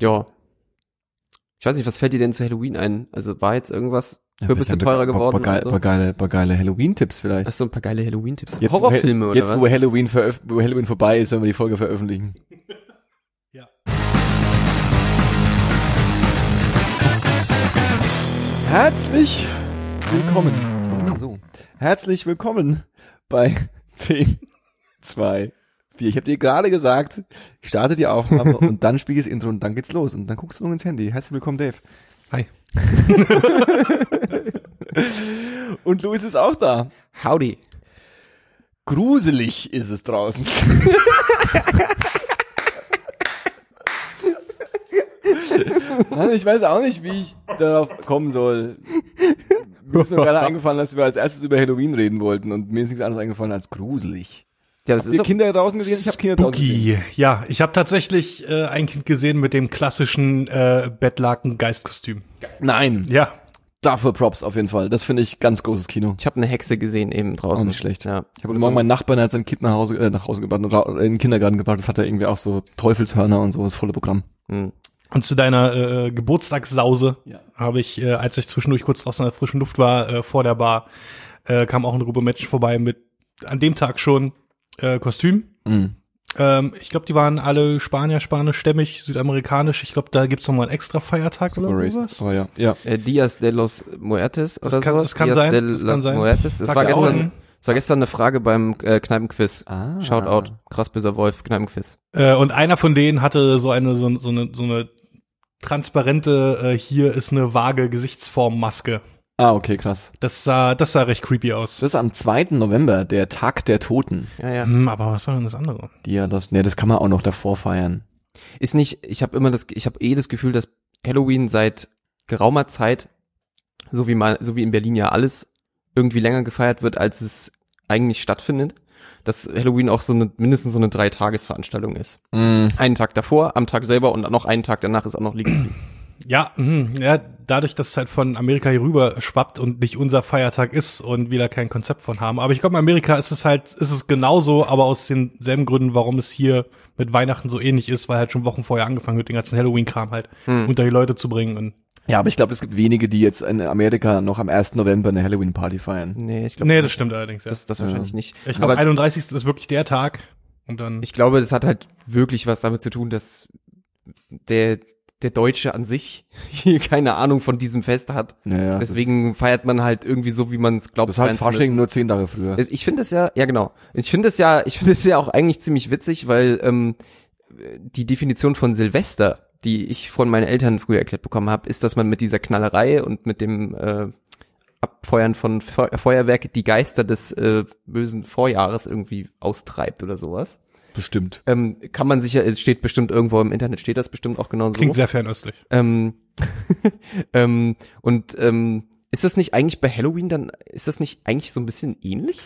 Ja. Ich weiß nicht, was fällt dir denn zu Halloween ein? Also war jetzt irgendwas Kürbisse vielleicht teurer ein paar- geworden? Oder so? paar geile, paar geile Halloween-Tipps vielleicht. Ach so, ein paar geile Halloween-Tipps. Horrorfilme oder jetzt, was? wo Halloween, wo Halloween vorbei ist, wenn wir die Folge veröffentlichen. Ja. Herzlich willkommen. So. Herzlich willkommen bei 10, 2, 4. Ich habe dir gerade gesagt, ich starte die Aufnahme und dann spiele ich das Intro und dann geht's los. Und dann guckst du noch ins Handy. Herzlich willkommen, Dave. Hi. Und Luis ist auch da. Howdy. Gruselig ist es draußen. Mann, ich weiß auch nicht, wie ich darauf kommen soll. Mir ist nur gerade eingefallen, dass wir als erstes über Halloween reden wollten und mir ist nichts anderes eingefallen als gruselig. Ja, das Habt ihr ist Kinder draußen gesehen? Ich habe Kinder draußen gesehen. Ja, ich habe tatsächlich äh, ein Kind gesehen mit dem klassischen äh, Bettlaken-Geistkostüm. Nein, Ja. dafür Props auf jeden Fall. Das finde ich ganz großes Kino. Ich habe eine Hexe gesehen eben draußen. Auch nicht schlecht. Ja. Ich habe morgen meinen Nachbarn, der hat sein Kind nach Hause, äh, nach Hause gebracht, ra- in den Kindergarten gebracht. Das hat er irgendwie auch so Teufelshörner und so, das volle Programm. Hm. Und zu deiner äh, Geburtstagssause Ja. habe ich, äh, als ich zwischendurch kurz draußen in der frischen Luft war, äh, vor der Bar, äh, kam auch eine Gruppe Menschen vorbei mit an dem Tag schon äh, Kostüm. Mhm. Ähm, ich glaube, die waren alle Spanier, spanischstämmig, südamerikanisch. Ich glaube, da gibt's noch mal einen extra Feiertag Super oder sowas. Aber ja, ja. Äh, Dias de los Muertes oder kann- sowas. das kann Dias sein, de das kann sein. Muertes. Das Tag war gestern, Augen. das war gestern eine Frage beim äh, Kneipenquiz. Ah. Shoutout, krass böser Wolf, Kneipenquiz. Äh, und einer von denen hatte so eine so, so eine so eine transparente äh, hier ist eine vage Gesichtsformmaske. Ah, okay, krass. Das sah das sah recht creepy aus. Das ist am 2. November, der Tag der Toten. Ja, ja. Hm, aber was soll denn das andere? Die ja das, ne, das kann man auch noch davor feiern. Ist nicht, ich habe immer das, ich habe eh das Gefühl, dass Halloween seit geraumer Zeit, so wie mal, so wie in Berlin ja alles irgendwie länger gefeiert wird, als es eigentlich stattfindet. Dass Halloween auch so eine, mindestens so eine Dreitagesveranstaltung ist. Mhm. Einen Tag davor, am Tag selber und noch einen Tag danach ist auch noch liegen. Ja, hm, ja, dadurch, dass es halt von Amerika hier rüber schwappt und nicht unser Feiertag ist und wir da kein Konzept von haben. Aber ich glaube, in Amerika ist es halt, ist es genauso, aber aus denselben Gründen, warum es hier mit Weihnachten so ähnlich ist, weil halt schon Wochen vorher angefangen wird, den ganzen Halloween-Kram halt Hm. unter die Leute zu bringen. Und Ja, aber ich glaube, es gibt wenige, die jetzt in Amerika noch am 1. November eine Halloween-Party feiern. Nee, ich glaube, nee, das stimmt allerdings, ja. das, das wahrscheinlich nicht. ich glaube, Aber 31. ist wirklich der Tag. Und dann. ich glaube, das hat halt wirklich was damit zu tun, dass der, der Deutsche an sich hier keine Ahnung von diesem Fest hat. Naja, Deswegen feiert man halt irgendwie so, wie man es glaubt. Das ist, halt. Fasching nur zehn Tage früher. Ich finde es ja, ja genau. Ich finde es ja, ich finde es ja auch eigentlich ziemlich witzig, weil ähm, die Definition von Silvester, die ich von meinen Eltern früher erklärt bekommen habe, ist, dass man mit dieser Knallerei und mit dem äh, Abfeuern von Fe Feuerwerke die Geister des äh, bösen Vorjahres irgendwie austreibt oder sowas. Bestimmt. Ähm, kann man sicher, es steht bestimmt irgendwo im Internet, steht das bestimmt auch genau so. Klingt sehr fernöstlich. Ähm, ähm, und ähm, ist das nicht eigentlich bei Halloween dann, ist das nicht eigentlich so ein bisschen ähnlich?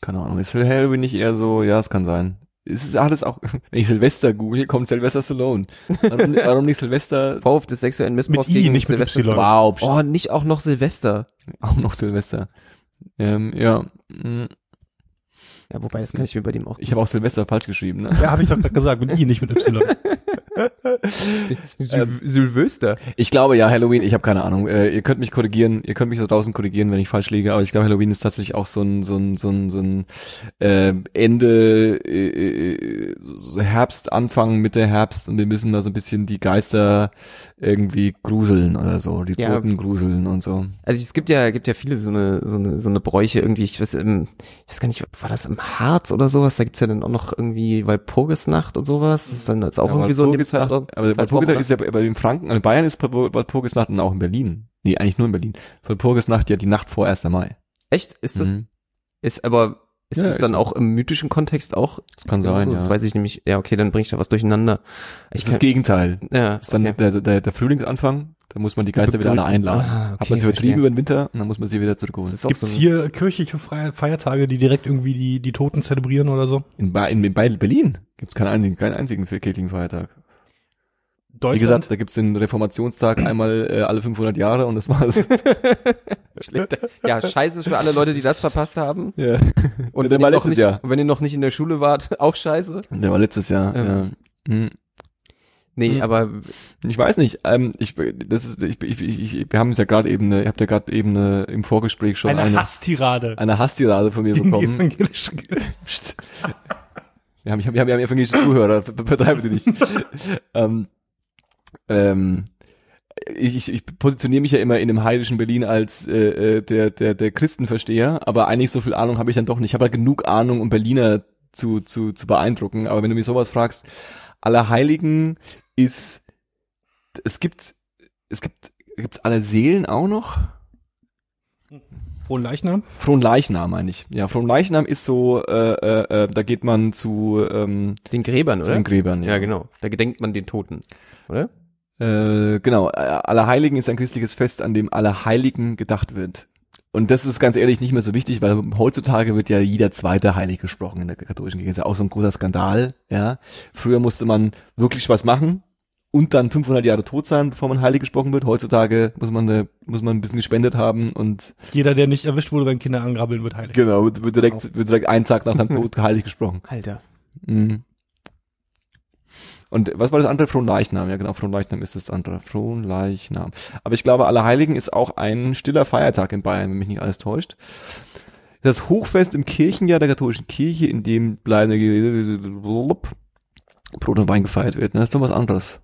Keine Ahnung. Ist Halloween nicht eher so, ja, es kann sein. Es ist alles auch, wenn ich Silvester google, kommt Sylvester Stallone. Warum, warum nicht Silvester? Vorwurf des sexuellen Missbrauchs Mit I, gegen nicht mit Silvester. Y. Wow, Oh, nicht auch noch Silvester. auch noch Silvester. Ähm, ja, mm, Ja, wobei, das kann ich mir bei dem auch. ich habe auch Silvester falsch geschrieben. Ne? Ja, habe ich doch gerade gesagt, mit I, nicht mit Y. Syl Sylvester. Ich glaube ja, Halloween, ich habe keine Ahnung. Äh, ihr könnt mich korrigieren, ihr könnt mich da draußen korrigieren, wenn ich falsch liege, aber ich glaube, Halloween ist tatsächlich auch so ein so ein so ein, so ein äh, Ende äh, äh, so Herbst, Anfang, Mitte Herbst und wir müssen da so ein bisschen die Geister irgendwie gruseln oder so, die Ja. Toten gruseln und so. Also es gibt ja, gibt ja viele so eine, so eine, so eine Bräuche irgendwie. Ich weiß, im, ich weiß gar nicht, war das im Harz oder sowas? Da gibt's ja dann auch noch irgendwie Walpurgisnacht und sowas. Das ist dann jetzt auch Ja, irgendwie so Zeitraum. Aber Walpurgisnacht ist ja bei den Franken, in Bayern ist Walpurgisnacht und auch in Berlin. Nee, eigentlich nur in Berlin. Walpurgisnacht ja die Nacht vor 1. Mai. Echt? Ist das, Mhm. ist aber, ist Ja, das dann auch im mythischen Kontext auch? Das kann sein, so? ja. Das weiß ich nämlich. Ja, okay, dann bringe ich da was durcheinander. Das Ich ist das Gegenteil. ja, Das ist dann okay. der, der, der Frühlingsanfang, da muss man die Geister wieder alle einladen. Ah, Hat man sie vertrieben über den Winter und dann muss man sie wieder Das zurückholen. Gibt's so hier kirchliche Feiertage, die direkt irgendwie die, die Toten zelebrieren oder so? In, Ba- in, in Be- Berlin gibt's keinen einzigen, keinen einzigen kirchlichen Feiertag. Wie Deutschland? gesagt, da gibt's den Reformationstag einmal äh, alle 500 Jahre und das war's. Schlechter. Ja, scheiße für alle Leute, die das verpasst haben. ja. Und der wenn war ihr noch letztes nicht, Jahr. und wenn ihr noch nicht in der Schule wart, auch scheiße. Der war letztes Jahr. Ähm. Ja. Hm. Nee, Hm. aber Ich weiß nicht. Ähm, ich, das ist, ich, ich, ich, ich, wir haben es ja gerade eben, ihr habt ja gerade eben eine, im Vorgespräch schon Eine eine, Hasstirade. eine Hasstirade von mir gegen die bekommen. evangelische Kirche. Psst. Wir haben, wir haben, wir haben evangelische Zuhörer, vertreibe die nicht. ähm, ähm, ich, ich, ich positioniere mich ja immer in dem heidischen Berlin als äh, äh, der, der, der Christenversteher, aber eigentlich so viel Ahnung habe ich dann doch nicht. Ich habe halt genug Ahnung, um Berliner zu, zu, zu beeindrucken. Aber wenn du mich sowas fragst, Allerheiligen ist, es gibt, es gibt, gibt's alle Seelen auch noch? Frohen Leichnam? Frohen Leichnam meine ich. Ja, Frohen Leichnam ist so, äh, äh, äh, da geht man zu, ähm, den Gräbern, zu oder? den Gräbern. ja, genau. Da gedenkt man den Toten, oder? Äh, genau, äh, Allerheiligen ist ein christliches Fest, an dem Allerheiligen gedacht wird. Und das ist ganz ehrlich nicht mehr so wichtig, weil heutzutage wird ja jeder zweite heilig gesprochen in der katholischen Kirche. Das ist ja auch so ein großer Skandal, ja. Früher musste man wirklich was machen und dann 500 Jahre tot sein, bevor man heilig gesprochen wird. Heutzutage muss man, eine, muss man ein bisschen gespendet haben und Jeder, der nicht erwischt wurde, wenn Kinder angrabbeln, wird heilig. genau, wird, wird direkt, wird direkt einen Tag nach dem Tod heilig gesprochen. Alter. Mhm. Und was war das andere? Fronleichnam. Ja, genau, Fronleichnam ist das andere. Fronleichnam. Aber ich glaube, Allerheiligen ist auch ein stiller Feiertag in Bayern, wenn mich nicht alles täuscht. Das Hochfest im Kirchenjahr der katholischen Kirche, in dem bleibende Brot und Wein gefeiert wird. Ne? Das ist doch was anderes.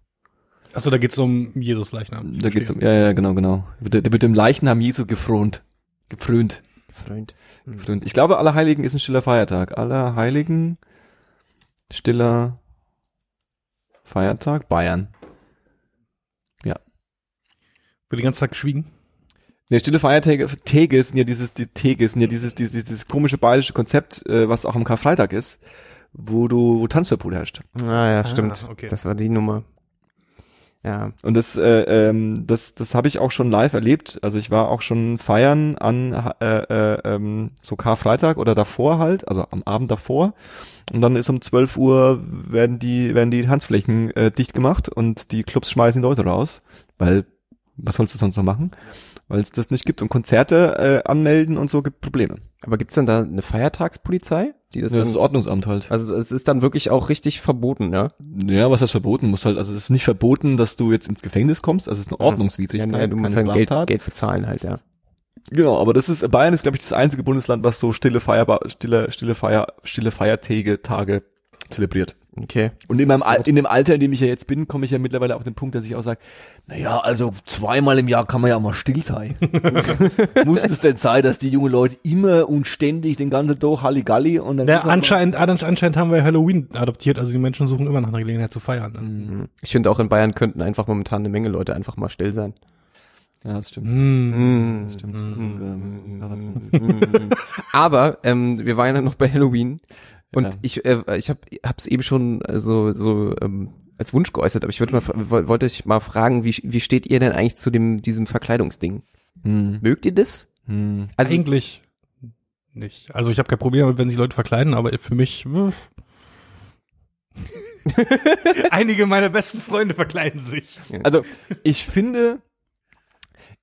Achso, da geht's um Jesus Leichnam. Da geht's um, ja, ja, genau, genau. Der wird dem Leichnam Jesu gefront. Gefrönt. Freund. Hm. gefrönt. Ich glaube, Allerheiligen ist ein stiller Feiertag. Allerheiligen, stiller Feiertag, Bayern. Wird den ganzen Tag geschwiegen. Ne, stille Feiertage Tage sind ja dieses, die Tage sind ja dieses, dieses, dieses komische bayerische Konzept, äh, was auch am Karfreitag ist, wo du, wo Tanzverbot herrscht. Ah ja, stimmt. okay. Das war die Nummer. Ja. Und das, äh, ähm, das, das habe ich auch schon live erlebt. Also ich war auch schon feiern an äh, äh, ähm, so Karfreitag oder davor halt, also am Abend davor. Und dann ist um 12 Uhr werden die, werden die Tanzflächen äh, dicht gemacht und die Clubs schmeißen die Leute raus, weil was sollst du sonst noch machen? Weil es das nicht gibt. Und Konzerte äh, anmelden und so gibt Probleme. Aber gibt's denn da eine Feiertagspolizei, die das Das dann ist Ordnungsamt halt. Also es ist dann wirklich auch richtig verboten, ja? Ja, was heißt verboten? Muss halt, also es ist nicht verboten, dass du jetzt ins Gefängnis kommst, also es ist eine Ja, Ordnungswidrigkeit. ja, du musst halt Geld. Geld bezahlen halt, ja. Genau, aber das ist, Bayern ist, glaube ich, das einzige Bundesland, was so stille Feier, stille, stille Feier, stille Feiertage, Tage zelebriert. Okay. Und in meinem, Al in dem Alter, in dem ich ja jetzt bin, komme ich ja mittlerweile auf den Punkt, dass ich auch sage, naja, also zweimal im Jahr kann man ja mal still sein. Muss es denn sein, dass die jungen Leute immer und ständig den ganzen Tag Halligalli und dann Ja, anscheinend, anscheinend haben wir Halloween adoptiert, also die Menschen suchen immer nach einer Gelegenheit zu feiern. Ne? Mhm. Ich finde auch in Bayern könnten einfach momentan eine Menge Leute einfach mal still sein. Ja, das stimmt. Mm. Das stimmt. Aber ähm, wir waren ja noch bei Halloween und Ja. ich äh, ich habe hab's eben schon äh, so so ähm, als Wunsch geäußert, aber ich würde mal wollte ich mal fragen, wie wie steht ihr denn eigentlich zu dem diesem Verkleidungsding? Hm, Mögt ihr das? hm. Also Eigentlich nicht. Also ich habe kein Problem damit, wenn sich Leute verkleiden, aber für mich. Einige meiner besten Freunde verkleiden sich. Also ich finde,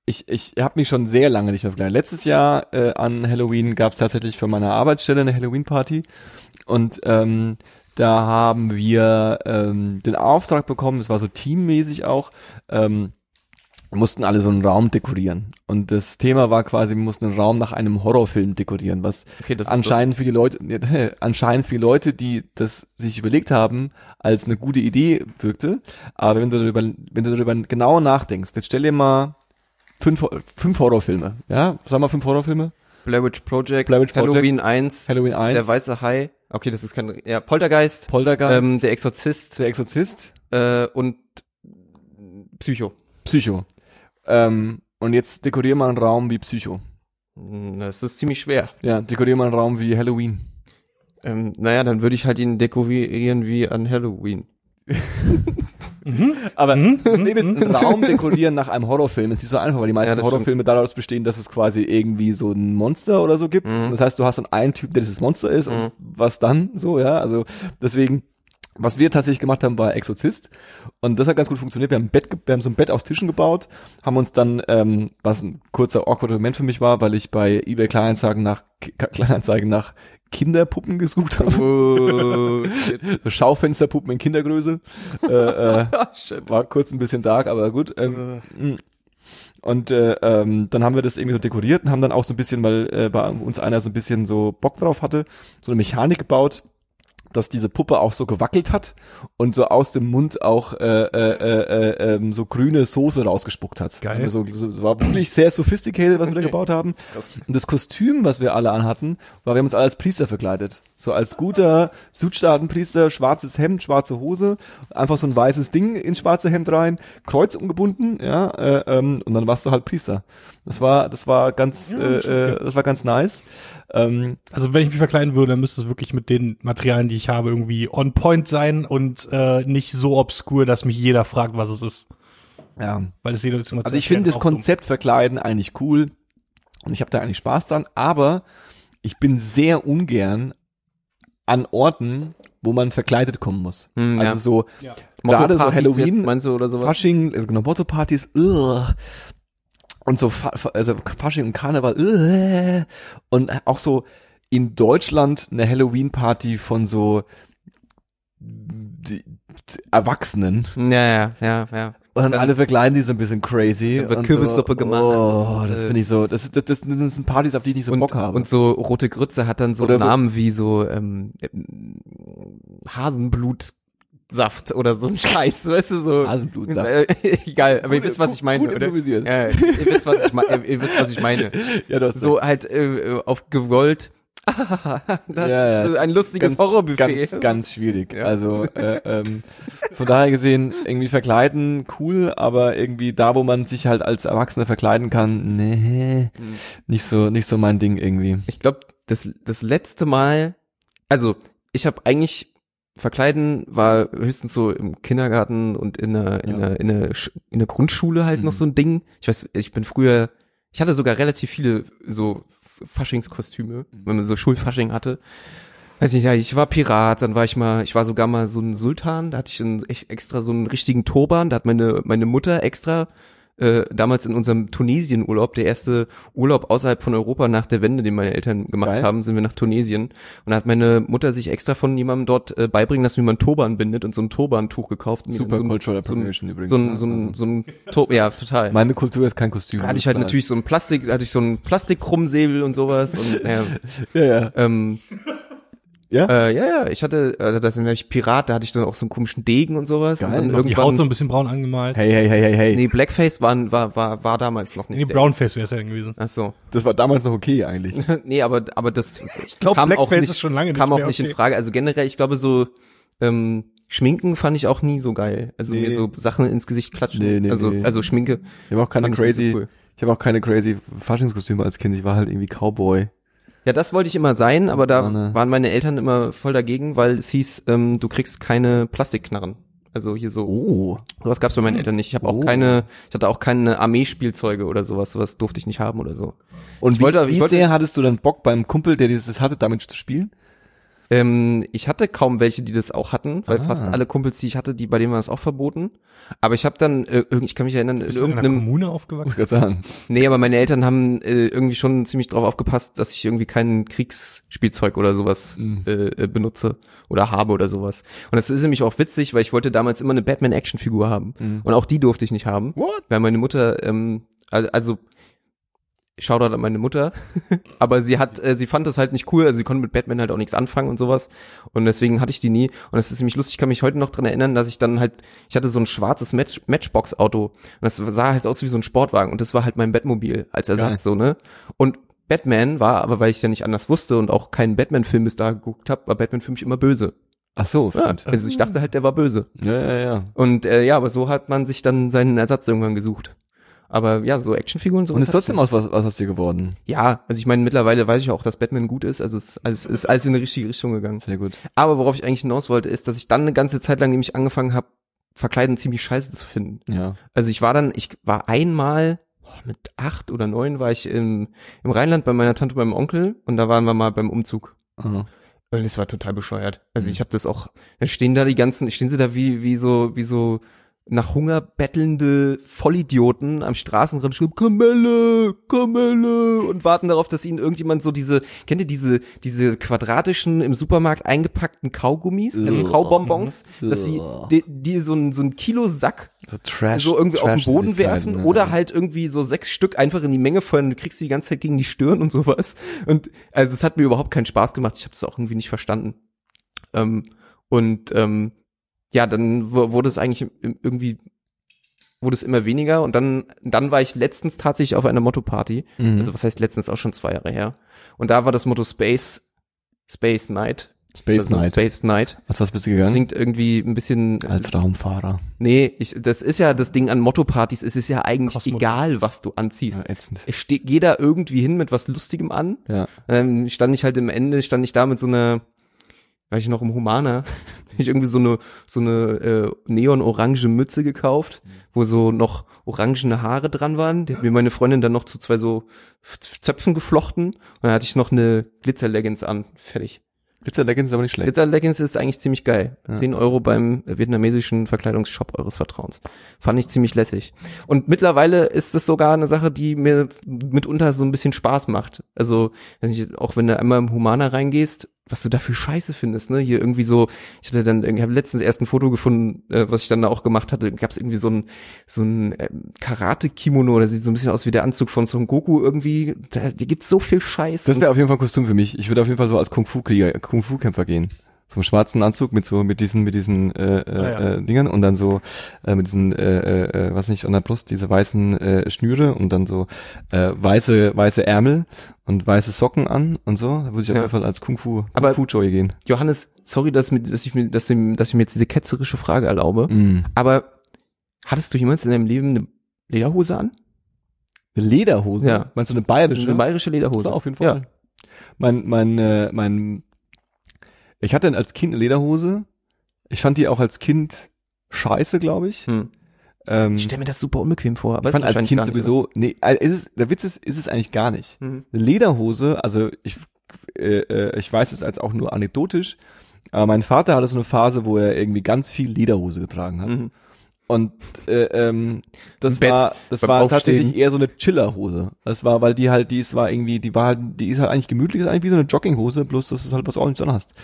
ich, ich habe mich schon sehr lange nicht mehr verkleidet. Letztes Jahr äh, an Halloween gab es tatsächlich für meine Arbeitsstelle eine Halloween-Party und ähm, da haben wir ähm, den Auftrag bekommen, es war so teammäßig auch, ähm, mussten alle so einen Raum dekorieren. Und das Thema war quasi, wir mussten einen Raum nach einem Horrorfilm dekorieren, was okay, anscheinend für die Leute, anscheinend für die Leute, die das sich überlegt haben, als eine gute Idee wirkte. Aber wenn du darüber, wenn du darüber genau nachdenkst, jetzt stell dir mal fünf, fünf Horrorfilme, ja? Sag mal fünf Horrorfilme. so. Blair Witch Project, Blair Witch Project, Halloween 1, Halloween 1, der weiße Hai. Okay, das ist kein ja, Poltergeist, Poltergeist, ähm, der Exorzist der Exorzist, äh, und Psycho. Psycho. Ähm, und jetzt dekorier mal einen Raum wie Psycho. Hm, Das ist ziemlich schwer. Ja, dekorier mal einen Raum wie Halloween. Ähm, naja, dann würde ich halt ihn dekorieren wie an Halloween. Aber Mhm, nee, einen Raum dekorieren nach einem Horrorfilm ist nicht so einfach, weil die meisten Ja, Horrorfilme daraus bestehen, dass es quasi irgendwie so ein Monster oder so gibt. Mhm. Das heißt, du hast dann einen Typ, der dieses Monster ist und was dann so, ja. Also deswegen, was wir tatsächlich gemacht haben, war Exorzist. Und das hat ganz gut funktioniert. Wir haben, ein Bett, wir haben so ein Bett aus Tischen gebaut, haben uns dann, ähm, was ein kurzer awkward Moment für mich war, weil ich bei eBay Kleinanzeigen nach Kleinanzeigen nach Kinderpuppen gesucht habe. Oh. So Schaufensterpuppen in Kindergröße. äh, äh, shit. war kurz ein bisschen dark, aber gut. Ähm, mm. und äh, ähm, dann haben wir das irgendwie so dekoriert und haben dann auch so ein bisschen, weil äh, bei uns einer so ein bisschen so Bock drauf hatte, so eine Mechanik gebaut, dass diese Puppe auch so gewackelt hat und so aus dem Mund auch äh, äh, äh, äh, ähm, so grüne Soße rausgespuckt hat. Geil. Also, so, war wirklich sehr sophisticated, was wir da gebaut haben. Und das Kostüm, was wir alle anhatten, war, wir haben uns alle als Priester verkleidet. So als guter Südstaatenpriester, schwarzes Hemd, schwarze Hose, einfach so ein weißes Ding ins schwarze Hemd rein, Kreuz umgebunden, ja, äh, ähm, und dann warst du halt Priester. Das war, das war ganz, Ja, äh, äh, das war ganz nice. Ähm, Also wenn ich mich verkleiden würde, dann müsste es wirklich mit den Materialien, die ich habe, irgendwie on point sein und äh, nicht so obskur, dass mich jeder fragt, was es ist. ja. Weil es jeder Also ich finde das Konzept Verkleiden eigentlich cool und ich habe da eigentlich Spaß dran, aber ich bin sehr ungern an Orten, wo man verkleidet kommen muss. Hm, also ja. so Ja. gerade so Halloween, jetzt, meinst du oder sowas? Fasching, also genau Motto-Partys, ugh. und so Fa- also Fasching und Karneval ugh. und auch so in Deutschland eine Halloween-Party von so die, die Erwachsenen Ja, ja, ja, ja. Und dann, Dann- alle verkleiden die so ein bisschen crazy. Dann wird Kürbissuppe so, gemacht Oh, das äh, finde ich so. Das, das, das, das sind Partys, auf die ich nicht so und, Bock habe. und so rote Grütze hat dann so Oder so- Namen wie so ähm, ähm, Hasenblutsaft oder so ein Scheiß, weißt du so. Hasenblutsaft. Äh, egal, aber ihr Gut- wisst, was ich meine, oder? improvisiert. Ihr wisst, was ich meine. Ihr wisst, was ich meine. ja, du hast So halt äh, auf gewollt. das Ja, ist ein es lustiges Horrorbuffet. Ganz, ganz schwierig. Ja. Also äh, ähm, von daher gesehen, irgendwie verkleiden, cool, aber irgendwie da, wo man sich halt als Erwachsener verkleiden kann, nee, Hm. nicht so, nicht so mein Ding irgendwie. Ich glaube, das, das letzte Mal, also ich habe eigentlich verkleiden war höchstens so im Kindergarten und in einer, in Ja. einer, in einer, Sch- in Grundschule halt noch Mhm. so ein Ding. Ich weiß, ich bin früher, ich hatte sogar relativ viele so Faschingskostüme, Mhm. wenn man so Schulfasching hatte. Weiß nicht, ja, ich war Pirat, dann war ich mal, ich war sogar mal so ein Sultan, da hatte ich einen, extra so einen richtigen Turban, da hat meine, meine Mutter extra äh, damals in unserem Tunesien-Urlaub, der erste Urlaub außerhalb von Europa nach der Wende, den meine Eltern gemacht Geil. haben, sind wir nach Tunesien. Und da hat meine Mutter sich extra von jemandem dort äh, beibringen lassen, wie man Turban bindet und so ein Turbantuch gekauft. Super so Cultural Appropriation übrigens. so ein, ne? so ein, Also, so ein Tur ja, total. meine Kultur ist kein Kostüm. da hatte ich halt natürlich so ein Plastik, hatte ich so ein Plastikkrummsäbel und sowas und ja, Ja, ja. ähm, Ja? äh, ja, ja, ich hatte, äh, das dann ich Pirat, da hatte ich dann auch so einen komischen Degen und sowas. Geil. und dann Noch Die Haut irgendwann, so ein bisschen braun angemalt. Hey, hey, hey, hey, hey. nee, Blackface war, war, war, war damals noch nicht. Nee, Brownface wäre es ja dann gewesen. Ach so. Das war damals noch okay eigentlich. nee, aber, aber das glaub, kam auch Blackface nicht, ist schon lange kam nicht auch nicht in okay. Frage. Also generell, ich glaube so, ähm, Schminken fand ich auch nie so geil. Also Nee. mir so Sachen ins Gesicht klatschen. Nee, nee, also, nee. also Schminke. Ich habe auch keine fand ich so crazy, cool. ich habe auch keine crazy Faschingskostüme als Kind. Ich war halt irgendwie Cowboy. Ja, das wollte ich immer sein, aber da Oh, ne. waren meine Eltern immer voll dagegen, weil es hieß, ähm, du kriegst keine Plastikknarren. Also hier so, Oh. sowas gab's bei meinen Eltern nicht. Ich habe auch Oh. keine, ich hatte auch keine Armeespielzeuge oder sowas, sowas durfte ich nicht haben oder so. Und Ich wie, wollte- wie wollte- sehr hattest du dann Bock beim Kumpel, der dieses hatte, damit zu spielen? Ähm, ich hatte kaum welche, die das auch hatten, weil Ah. fast alle Kumpels, die ich hatte, die bei denen war es auch verboten. Aber ich habe dann, äh, ich kann mich erinnern, in Bist in einer irgendeinem, Kommune aufgewachsen? Ich sagen. nee, aber meine Eltern haben äh, irgendwie schon ziemlich drauf aufgepasst, dass ich irgendwie kein Kriegsspielzeug oder sowas Mhm. äh, äh, benutze oder habe oder sowas. Und das ist nämlich auch witzig, weil ich wollte damals immer eine Batman-Action-Figur haben. Mhm. Und auch die durfte ich nicht haben. What? Weil meine Mutter, ähm, al- also Shoutout an meine Mutter, aber sie hat, äh, sie fand das halt nicht cool, also sie konnte mit Batman halt auch nichts anfangen und sowas und deswegen hatte ich die nie und es ist nämlich lustig, ich kann mich heute noch dran erinnern, dass ich dann halt, ich hatte so ein schwarzes Match, Matchbox-Auto und das sah halt aus wie so ein Sportwagen und das war halt mein Batmobil als Ersatz Geil. so, ne? Und Batman war, aber weil ich ja nicht anders wusste und auch keinen Batman-Film bis da geguckt habe, war Batman für mich immer böse. Ach so, Ja, also ich dachte halt, der war böse. Ja, ja, ja. Und äh, ja, aber so hat man sich dann seinen Ersatz irgendwann gesucht. Aber ja, so Actionfiguren so. Und ist trotzdem aus was, was aus dir geworden. Ja, also ich meine, mittlerweile weiß ich auch, dass Batman gut ist, also es es ist alles in die richtige Richtung gegangen. Sehr gut. Aber worauf ich eigentlich hinaus wollte, ist, dass ich dann eine ganze Zeit lang nämlich angefangen habe, Verkleiden ziemlich scheiße zu finden. Ja. Also ich war dann, ich war einmal, mit acht oder neun war ich im, im Rheinland bei meiner Tante und meinem Onkel und da waren wir mal beim Umzug. Aha. Und es war total bescheuert. Also Mhm. ich habe das auch, da stehen da die ganzen, stehen sie da wie, wie so, wie so nach Hunger bettelnde Vollidioten am Straßenrand schreiben, Kamelle, Kamelle und warten darauf, dass ihnen irgendjemand so diese, kennt ihr diese, diese quadratischen im Supermarkt eingepackten Kaugummis, also. Kaubonbons, dass sie die, die so ein, so ein Kilo Sack So Trash. so irgendwie auf den Boden werfen ne? oder halt irgendwie so sechs Stück einfach in die Menge und du kriegst die ganze Zeit gegen die Stirn und sowas. Und also es hat mir überhaupt keinen Spaß gemacht. Ich habe das auch irgendwie nicht verstanden. Ähm, und ähm, ja, dann wu- wurde es eigentlich irgendwie wurde es immer weniger und dann dann war ich letztens tatsächlich auf einer Motto-Party. Mhm. Also was heißt letztens auch schon zwei Jahre her. Und da war das Motto Space Space Night. Space Also Night. Space Night. Als was bist du gegangen? Klingt irgendwie ein bisschen Als Raumfahrer. Nee, ich, das ist ja das Ding an Motto-Partys. Es ist ja eigentlich Kosmos. egal, was du anziehst. Ja, ätzend. Ich steh, geh da irgendwie hin mit was Lustigem an. Ja. Ähm, stand ich halt im Ende, stand ich da mit so einer, weiß ich noch, im Humana, hab ich irgendwie so eine, so eine äh, neon-orange Mütze gekauft, wo so noch orangene Haare dran waren. Die hat mir meine Freundin dann noch zu zwei so Zöpfen geflochten. Und dann hatte ich noch eine Glitzer-Leggings an. Fertig. Glitzer Leggings ist aber nicht schlecht. Glitzer-Leggings ist eigentlich ziemlich geil. Ja. 10 Euro beim vietnamesischen Verkleidungsshop eures Vertrauens. Fand ich ziemlich lässig. Und mittlerweile ist es sogar eine Sache, die mir mitunter so ein bisschen Spaß macht. Also, nicht, auch wenn du einmal im Humana reingehst, was du da für Scheiße findest, ne? Hier irgendwie so, ich hatte dann, ich habe letztens erst ein Foto gefunden, äh, was ich dann da auch gemacht hatte, gab es irgendwie so ein so ein ähm, Karate-Kimono, das sieht so ein bisschen aus wie der Anzug von Son Goku irgendwie. Da, die gibt's so viel Scheiß. Das wäre auf jeden Fall ein Kostüm für mich. Ich würde auf jeden Fall so als Kung-Fu-Krieger, Kung-Fu-Kämpfer gehen. So einen schwarzen Anzug mit so, mit diesen, mit diesen, äh, äh, Ah, ja. äh, Dingern und dann so, äh, mit diesen, äh, äh, äh, was nicht, an der Brust, diese weißen, äh, Schnüre und dann so, äh, weiße, weiße Ärmel und weiße Socken an und so. Da würde ich auf Ja. jeden Fall als Kung-Fu, Aber- Kung-Fu-Joy gehen. Johannes, sorry, dass, dass, ich mir, dass, ich, dass ich mir jetzt diese ketzerische Frage erlaube, Mm. aber hattest du jemals in deinem Leben eine Lederhose an? Eine Lederhose? Ja. Meinst du eine bayerische? Eine bayerische Lederhose? Klar, auf jeden Fall. Mein, mein, äh, mein, ich hatte als Kind eine Lederhose. Ich fand die auch als Kind scheiße, glaube ich. Hm. Ähm, Ich stelle mir das super unbequem vor, aber ich fand als Kind nicht, sowieso, nee, äh, ist es, der Witz ist, ist es eigentlich gar nicht. Mhm. Eine Lederhose, also ich, äh, äh, ich weiß es als auch nur anekdotisch, aber mein Vater hatte so eine Phase, wo er irgendwie ganz viel Lederhose getragen hat. Mhm. Und äh, ähm, das Bett, war das war Aufstehen. tatsächlich eher so eine Chillerhose. Das war, weil die halt, die ist war irgendwie, die war halt, die ist halt eigentlich gemütlich, ist eigentlich wie so eine Jogginghose, bloß dass du halt was ordentlich dran hast.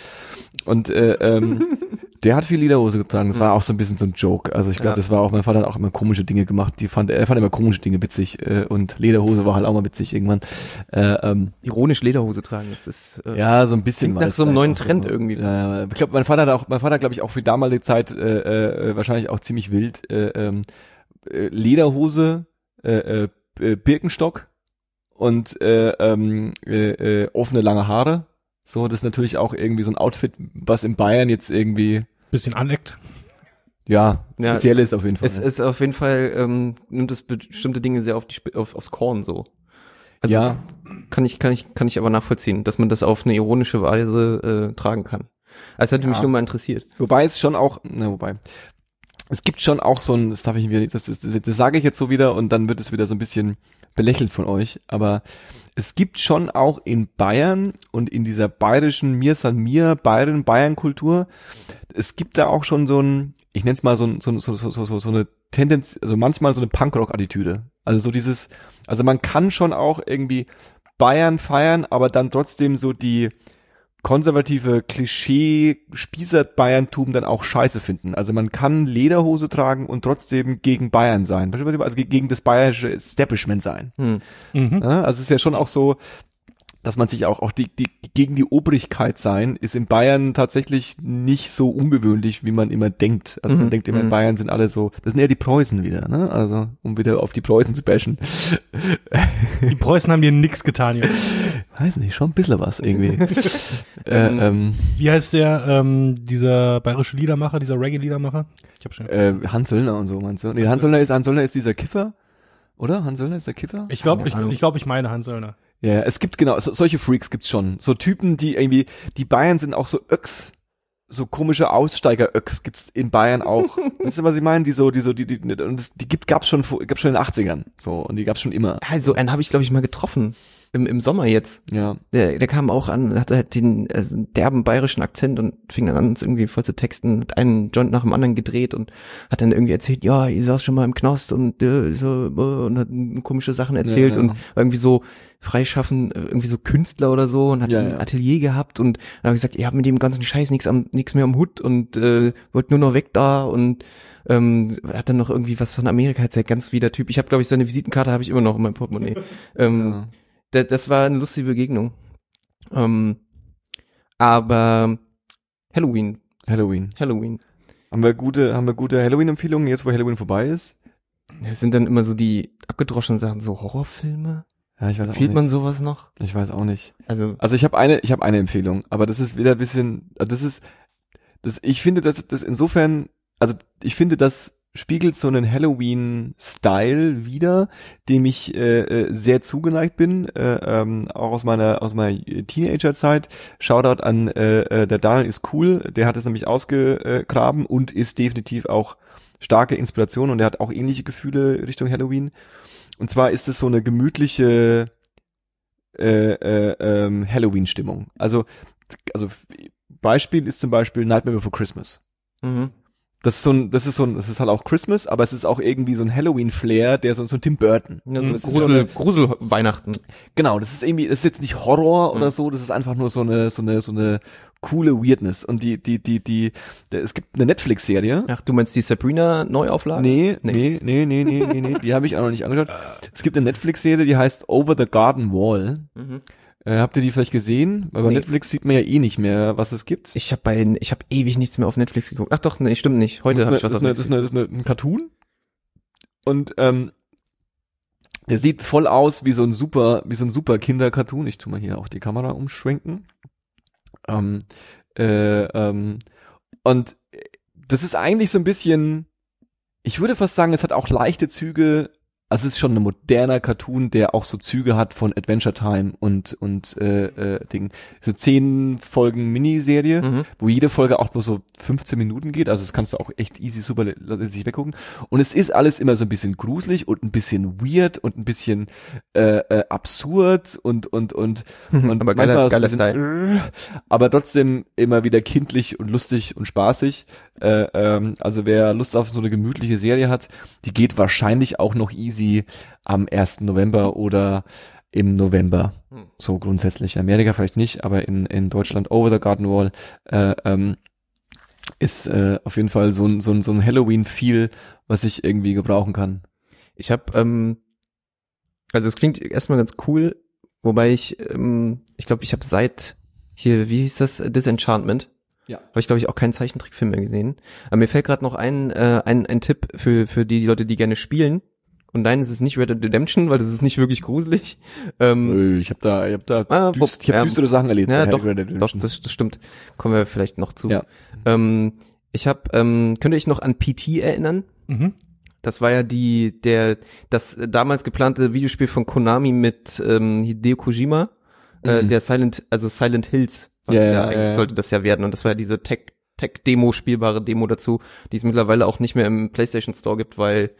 Und äh, ähm, der hat viel Lederhose getragen. Das war auch so ein bisschen so ein Joke. Also ich glaube, Ja. das war auch, mein Vater hat auch immer komische Dinge gemacht. Die fand, er fand immer komische Dinge witzig äh, und Lederhose war halt auch mal witzig irgendwann. Äh, ähm, Ironisch Lederhose tragen, das ist äh, ja, so ein bisschen. Nach so einem neuen Trend irgendwie. Ja, ja. ich glaube, mein Vater hat auch, mein Vater glaube ich auch für damalige Zeit äh, äh, wahrscheinlich auch ziemlich wild. Äh, ähm, äh, Lederhose, äh, äh, äh, Birkenstock und äh, ähm, äh, äh, offene lange Haare. So, das ist natürlich auch irgendwie so ein Outfit, was in Bayern jetzt irgendwie Bisschen aneckt. ja, Ja, speziell es- ist auf jeden Fall. es ist auf jeden Fall ähm, nimmt es bestimmte Dinge sehr auf die Sp- auf, aufs Korn so. Also ja, kann ich kann ich kann ich aber nachvollziehen, dass man das auf eine ironische Weise äh, tragen kann. Also hätte mich Ja. nur mal interessiert. Wobei es schon auch, na wobei, es gibt schon auch so ein, das darf ich wieder nicht, das, das, das, sage ich jetzt so wieder und dann wird es wieder so ein bisschen belächelt von euch, aber es gibt schon auch in Bayern und in dieser bayerischen Mir san mir, Bayern, Bayern-Kultur, es gibt da auch schon so ein, ich nenne es mal so, ein- so, so, so, so, so, eine Tendenz, also manchmal so eine Punkrock-Attitüde. Also so dieses, also man kann schon auch irgendwie Bayern feiern, aber dann trotzdem so die, konservative Klischee Spießer Bayerntum dann auch scheiße finden. Also man kann Lederhose tragen und trotzdem gegen Bayern sein. Also ge- gegen das bayerische Establishment sein. Hm. Mhm. Ja, also es ist ja schon auch so, dass man sich auch, auch die, die, gegen die Obrigkeit sein, ist in Bayern tatsächlich nicht so ungewöhnlich, wie man immer denkt. Also man Mhm, denkt immer, in mhm. Bayern sind alle so, das sind eher die Preußen wieder, ne? Also, um wieder auf die Preußen zu bashen. Die Preußen haben dir nix getan, Jungs. Weiß nicht, schon ein bisschen was irgendwie. äh, ähm, Wie heißt der, ähm, dieser bayerische Liedermacher, dieser Reggae-Liedermacher? Ich hab schon. Äh, Hans Söllner und so meinst du? Nee, Hans Söllner ist, Hans Söllner ist dieser Kiffer, oder? Hans Söllner ist der Kiffer? Ich glaube, ich, ich, glaub, ich meine Hans Söllner. Ja, es gibt genau, so, solche Freaks gibt's schon. So Typen, die irgendwie, die Bayern sind auch so Öcks, so komische Aussteiger-Öcks gibt's in Bayern auch. Wisst ihr, was ich meine? Die so, die so, die, die, und das, die gibt, gab's schon, vor- gab's schon in den 80ern. So, und die gab's schon immer. Also einen habe ich glaube ich mal getroffen. Im, im Sommer jetzt. Ja. Der, der kam auch an, hatte halt den also derben bayerischen Akzent und fing dann an, uns irgendwie voll zu texten, hat einen Joint nach dem anderen gedreht und hat dann irgendwie erzählt, ja, ihr saß schon mal im Knast und äh, so, äh, und hat komische Sachen erzählt Ja, ja. und irgendwie so freischaffen, äh, irgendwie so Künstler oder so und hat Ja, ein ja. Atelier gehabt und dann habe ich gesagt, ihr habt mit dem ganzen Scheiß nichts am nichts mehr am Hut und äh, wollt nur noch weg da und ähm, hat dann noch irgendwie was von Amerika erzählt, ganz wie der Typ. Ich habe glaube ich seine Visitenkarte habe ich immer noch in meinem Portemonnaie. ähm, ja. da, das war eine lustige Begegnung. Ähm, aber Halloween, Halloween. Halloween. Haben wir gute, haben wir gute Halloween-Empfehlungen jetzt, wo Halloween vorbei ist? Das sind dann immer so die abgedroschenen Sachen, so Horrorfilme. Ja, ich weiß auch Fehlt nicht. man sowas noch? Ich weiß auch nicht. Also, Also ich habe eine, ich habe eine Empfehlung, aber das ist wieder ein bisschen, also das ist, das, ich finde, dass das insofern, also ich finde, das spiegelt so einen Halloween-Style wieder, dem ich äh, äh, sehr zugeneigt bin, äh, ähm, auch aus meiner aus meiner Teenager-Zeit. Shoutout an äh, äh, der Daniel ist cool, der hat es nämlich ausgegraben und ist definitiv auch starke Inspiration und er hat auch ähnliche Gefühle Richtung Halloween. Und zwar ist es so eine gemütliche äh, äh, ähm, Halloween-Stimmung. Also, also Beispiel ist zum Beispiel Nightmare Before Christmas. mhm. Das ist so ein, das ist so ein, das ist halt auch Christmas, aber es ist auch irgendwie so ein Halloween-Flair, der so, so ein Tim Burton. ja, so das ist so Grusel, eine, Grusel Weihnachten. genau, das ist irgendwie, das ist jetzt nicht Horror Mhm. oder so, das ist einfach nur so eine, so eine, so eine coole Weirdness. Und die, die, die, die, der, es gibt eine Netflix-Serie. Ach, du meinst die Sabrina Neuauflage? Nee, Nee. nee, nee, nee, nee, nee, nee, die habe ich auch noch nicht angeschaut. Es gibt eine Netflix-Serie, die heißt Over the Garden Wall. Mhm. Äh, habt ihr die vielleicht gesehen? Weil bei Nee. Netflix sieht man ja eh nicht mehr, was es gibt. Ich habe bei, ich habe ewig nichts mehr auf Netflix geguckt. Ach doch, nee, stimmt nicht. Heute habe ich was auf das, ist Netflix. eine, das, ist eine, das ist eine, ein Cartoon. Und ähm, der sieht voll aus wie so ein super, wie so ein super Kinder-Cartoon. Ich tu mal hier auch die Kamera umschwenken. Ähm, äh, ähm, und das ist eigentlich so ein bisschen, ich würde fast sagen, es hat auch leichte Züge. Also es ist schon ein moderner Cartoon, der auch so Züge hat von Adventure Time und und äh, äh, Ding. So zehn Folgen Miniserie Mhm. wo jede Folge auch nur so 15 Minuten geht. Also das kannst du auch echt easy super sich weggucken. Und es ist alles immer so ein bisschen gruselig und ein bisschen weird und ein bisschen äh, äh, absurd und und und, und Aber geiler, so geiler bisschen, Style. aber trotzdem immer wieder kindlich und lustig und spaßig. Äh, ähm, also wer Lust auf so eine gemütliche Serie hat, die geht wahrscheinlich auch noch easy am 1. November oder im November. Hm. So grundsätzlich. In Amerika vielleicht nicht, aber in, in Deutschland Over the Garden Wall äh, ähm, ist äh, auf jeden Fall so ein, so ein, so ein Halloween-Feel, was ich irgendwie gebrauchen kann. Ich habe, ähm, also es klingt erstmal ganz cool, wobei ich, ähm, ich glaube, ich habe seit hier, wie hieß das, Disenchantment, Ja. habe ich glaube ich auch keinen Zeichentrickfilm mehr gesehen. Aber mir fällt gerade noch ein, äh, ein, ein Tipp für für die Leute, die gerne spielen. Und nein, es ist nicht Red Dead Redemption, weil das ist nicht wirklich gruselig. Ähm, Äh, Ich habe da, ich habe da, Ah, düst, ich hab ja. düstere Sachen erlebt. Ja, doch, Red Dead doch, Redemption. das, das stimmt. Kommen wir vielleicht noch zu. Ja. Ähm, ich habe, ähm, könnt ihr euch noch an PT erinnern? Mhm. Das war ja die, der, das damals geplante Videospiel von Konami mit ähm, Hideo Kojima, äh, Mhm. der Silent, also Silent Hills. Ja, ja, eigentlich ja. sollte das ja werden. Und das war ja diese Tech, Tech-Demo, spielbare Demo dazu, die es mittlerweile auch nicht mehr im PlayStation Store gibt, weil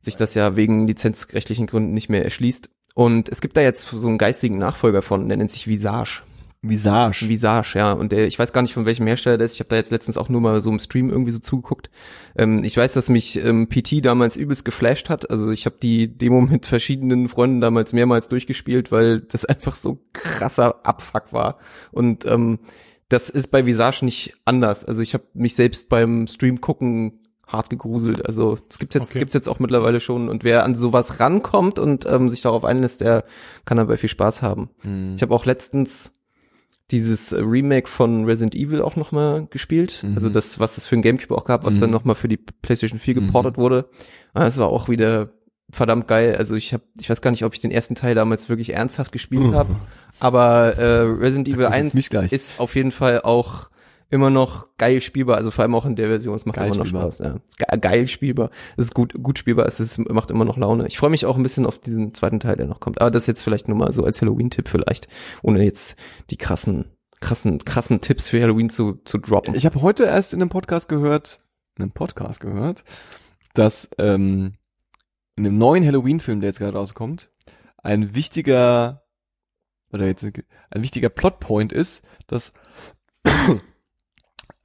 sich das ja wegen lizenzrechtlichen Gründen nicht mehr erschließt. Und es gibt da jetzt so einen geistigen Nachfolger von, der nennt sich Visage. Visage. Visage, ja. Und der, ich weiß gar nicht, von welchem Hersteller der ist. Ich habe da jetzt letztens auch nur mal so im Stream irgendwie so zugeguckt. Ähm, ich weiß, dass mich ähm, PT damals übelst geflasht hat. Also ich habe die Demo mit verschiedenen Freunden damals mehrmals durchgespielt, weil das einfach so krasser Abfuck war. Und ähm, das ist bei Visage nicht anders. Also ich habe mich selbst beim Stream gucken hart gegruselt. Also es gibt's jetzt Okay. gibt's jetzt auch mittlerweile schon. Und wer an sowas rankommt und ähm, sich darauf einlässt, der kann dabei viel Spaß haben. Hm. Ich habe auch letztens dieses Remake von Resident Evil auch noch mal gespielt. Mhm. Also das, was es für ein Gamecube auch gab, was Mhm. dann noch mal für die PlayStation 4 Mhm. geportet wurde. Ah, Das war auch wieder verdammt geil. Also ich habe, ich weiß gar nicht, ob ich den ersten Teil damals wirklich ernsthaft gespielt Mhm. habe, aber äh, Resident Evil Das ist 1 mich gleich. ist auf jeden Fall auch immer noch geil spielbar, also vor allem auch in der Version, es macht Geil immer noch spielbar. Spaß. Ja. Ge geil spielbar, es ist gut, gut spielbar, es ist, macht immer noch Laune. Ich freue mich auch ein bisschen auf diesen zweiten Teil, der noch kommt. Aber das jetzt vielleicht nur mal so als Halloween-Tipp vielleicht, ohne jetzt die krassen, krassen, krassen Tipps für Halloween zu, zu droppen. Ich habe heute erst in einem Podcast gehört, in einem Podcast gehört, dass ähm, in dem neuen Halloween-Film, der jetzt gerade rauskommt, ein wichtiger oder jetzt ein wichtiger Plotpoint ist, dass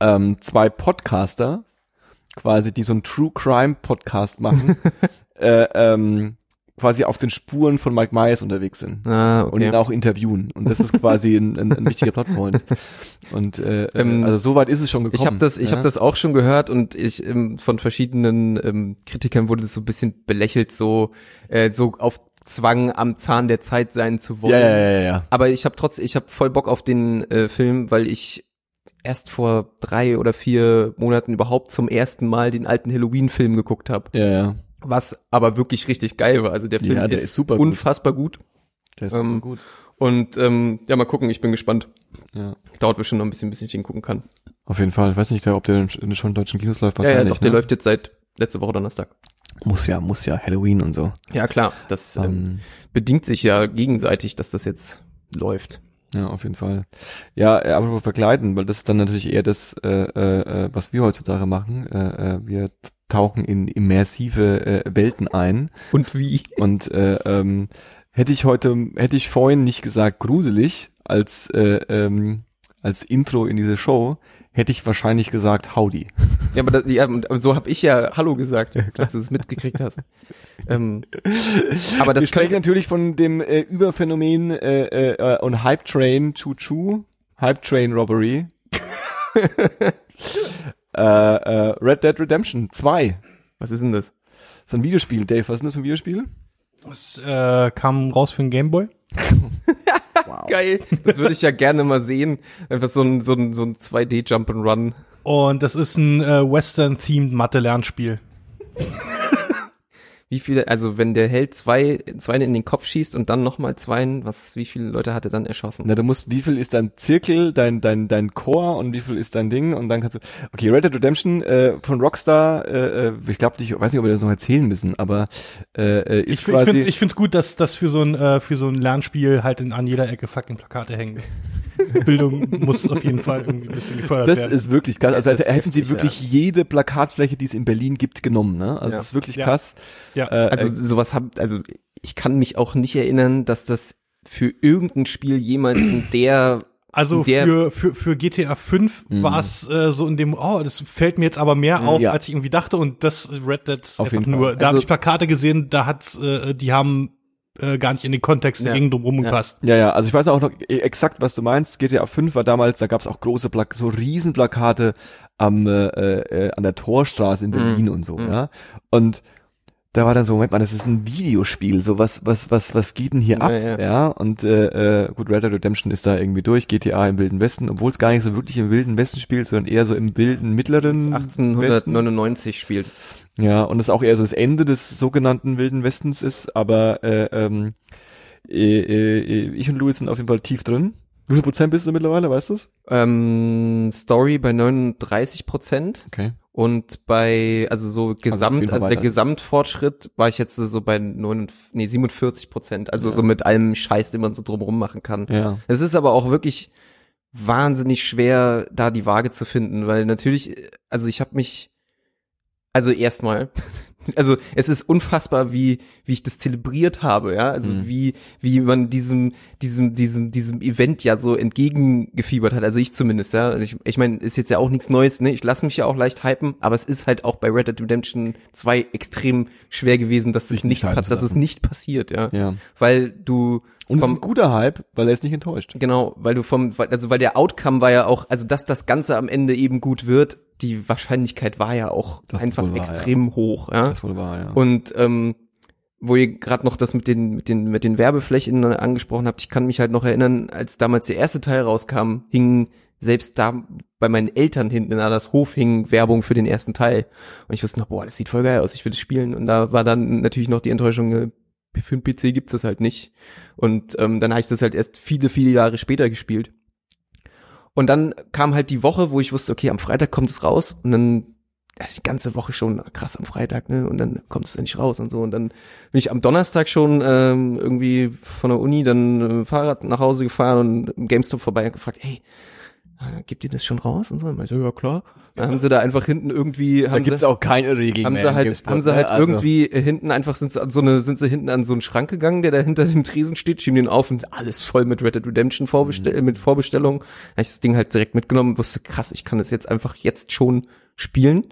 ähm, zwei Podcaster quasi, die so einen True Crime Podcast machen, äh, ähm, quasi auf den Spuren von Mike Myers unterwegs sind Ah, und ihn okay. auch interviewen. Und das ist quasi ein, ein, ein wichtiger Plotpoint. Und äh, Ähm, also so weit ist es schon gekommen. Ich habe das, ich ja? habe das auch schon gehört und ich ähm, von verschiedenen ähm, Kritikern wurde das so ein bisschen belächelt, so äh, so auf Zwang am Zahn der Zeit sein zu wollen. Ja, ja, ja, ja. Aber ich habe trotzdem, ich habe voll Bock auf den äh, Film, weil ich erst vor drei oder vier Monaten überhaupt zum ersten Mal den alten Halloween-Film geguckt habe, Ja, ja. was aber wirklich richtig geil war. Also der Film Ja, der ist, ist super gut. unfassbar gut. Der ist Ähm, gut. Und ähm, ja, mal gucken, ich bin gespannt. Ja. Dauert bestimmt noch ein bisschen, bis ich den gucken kann. Auf jeden Fall. Ich weiß nicht, ob der in in schon deutschen Kinos läuft. Ja, ja, doch, der ne? läuft jetzt seit letzte Woche Donnerstag. Muss ja, muss ja. Halloween und so. Ja, klar, das ähm, Ähm, bedingt sich ja gegenseitig, dass das jetzt läuft. Ja, auf jeden Fall. Ja, äh, aber verkleiden, weil das ist dann natürlich eher das, äh, äh, äh, was wir heutzutage machen. Äh, äh, wir tauchen in immersive äh, Welten ein. Und wie? Und äh, ähm, hätte ich heute, hätte ich vorhin nicht gesagt gruselig als äh, ähm, als Intro in diese Show, hätte ich wahrscheinlich gesagt Howdy. Ja, aber das, ja, so habe ich ja Hallo gesagt, als du es mitgekriegt hast. ähm, aber Wir das sprechen könnte, natürlich von dem äh, Überphänomen äh, äh, und Hype Train Choo Choo, Hype Train Robbery. äh, äh, Red Dead Redemption 2. was ist denn das? Das ist ein Videospiel, Dave. Was ist denn das für ein Videospiel? Das äh, kam raus für den Gameboy. Wow. Geil. Das würde ich ja gerne mal sehen. Einfach so ein, so ein, so ein 2D Jump and Run. Und das ist ein äh, Western-themed Mathe-Lernspiel. Wie viele, also wenn der Held zwei, zwei in den Kopf schießt und dann nochmal zwei, was, wie viele Leute hat er dann erschossen? Na, du musst, wie viel ist dein Zirkel, dein, dein, dein Core und wie viel ist dein Ding und dann kannst du, okay, Red Dead Redemption äh, von Rockstar, äh, äh, ich glaube, ich weiß nicht, ob wir das noch erzählen müssen, aber äh, äh, ist Ich, ich quasi, finde ich find's gut, dass das für so ein äh, für so ein Lernspiel halt in, an jeder Ecke fucking Plakate hängen. Bildung muss auf jeden Fall irgendwie ein bisschen gefördert das werden. ist wirklich krass. Also, Das also hätten sie wirklich jede Plakatfläche, die es in Berlin gibt, genommen, ne? Also Ja. das ist wirklich Ja. krass. ja. Äh, Also sowas hab, also ich kann mich auch nicht erinnern, dass das für irgendein Spiel jemals in der Also Der- für, für, für GTA 5 Mhm. war es äh, so in dem, oh, das fällt mir jetzt aber mehr auf, Ja. als ich irgendwie dachte. Und das Red Dead Auf jeden nur. Fall. Da Also- habe ich Plakate gesehen, da hat äh, die haben äh, gar nicht in den Kontext Ja. ja. drumherum Ja. gepasst. ja, ja, also ich weiß auch noch e- exakt, was du meinst. GTA 5 war damals, da gab es auch große Plak so Riesenplakate am äh, äh, an der Torstraße in Berlin und so, Mhm. ja. Und da war dann so, Moment mal, das ist ein Videospiel, so was, was, was, was geht denn hier Ja, ab? ja. Ja, und äh, äh, gut, Red Dead Redemption ist da irgendwie durch, GTA im Wilden Westen, obwohl es gar nicht so wirklich im Wilden Westen spielt, sondern eher so im wilden mittleren Westen. 1899 spielt. Ja, und es auch eher so das Ende des sogenannten Wilden Westens ist, aber äh, ähm, äh, äh, ich und Louis sind auf jeden Fall tief drin. Wie viel Prozent bist du mittlerweile, weißt du Ähm, Story bei 39 Prozent Okay. und bei, also so jeden Gesamt, Fall also, der. Gesamtfortschritt war ich jetzt so bei 9, nee, 47 Prozent, also Ja. so mit allem Scheiß, den man so drumherum machen kann. Ja. Es ist aber auch wirklich wahnsinnig schwer, da die Waage zu finden, weil natürlich, also ich habe mich, also erstmal, also es ist unfassbar, wie wie ich das zelebriert habe, ja, also Mhm. wie wie man diesem diesem diesem diesem Event ja so entgegengefiebert hat, also ich zumindest, ja. Ich, ich meine, ist jetzt ja auch nichts Neues, ne? Ich lasse mich ja auch leicht hypen, aber es ist halt auch bei Red Dead Redemption 2 extrem schwer gewesen, dass das Sich nicht nicht, dass es nicht passiert, ja, Ja. weil du Und es ist vom- ein guter Hype, weil er ist nicht enttäuscht. Genau, weil du vom, also weil der Outcome war ja auch, also dass das Ganze am Ende eben gut wird, die Wahrscheinlichkeit war ja auch Das einfach wahr, extrem hoch, ja. Das wohl wahr, ja. Und ähm, wo ihr gerade noch das mit den mit den mit den Werbeflächen angesprochen habt, ich kann mich halt noch erinnern, als damals der erste Teil rauskam, hing selbst da bei meinen Eltern hinten in das Hof hing Werbung für den ersten Teil und ich wusste noch, boah, das sieht voll geil aus, ich will das spielen und da war dann natürlich noch die Enttäuschung, äh, für einen PC gibt's das halt nicht und ähm, dann habe ich das halt erst viele viele Jahre später gespielt. Und dann kam halt die Woche, wo ich wusste, okay, am Freitag kommt es raus und dann ist die ganze Woche schon krass am Freitag, ne? Und dann kommt es endlich raus und so. Und dann bin ich am Donnerstag schon ähm, irgendwie von der Uni dann äh, Fahrrad nach Hause gefahren und im GameStop vorbei und gefragt, hey, ah, gibt ihr das schon raus? Und so, und so, ja klar. Dann haben sie da einfach hinten irgendwie, Da haben gibt's sie, auch keine Regeln haben sie halt, GameSpot, haben sie halt Also- irgendwie äh, hinten einfach sind sie an so eine, sind sie hinten an so einen Schrank gegangen, der da hinter dem Tresen steht, schieben den auf und alles voll mit Red Dead Redemption Vorbestell Mhm. mit Vorbestellung. Da hab ich das Ding halt direkt mitgenommen und wusste, krass, ich kann das jetzt einfach jetzt schon spielen.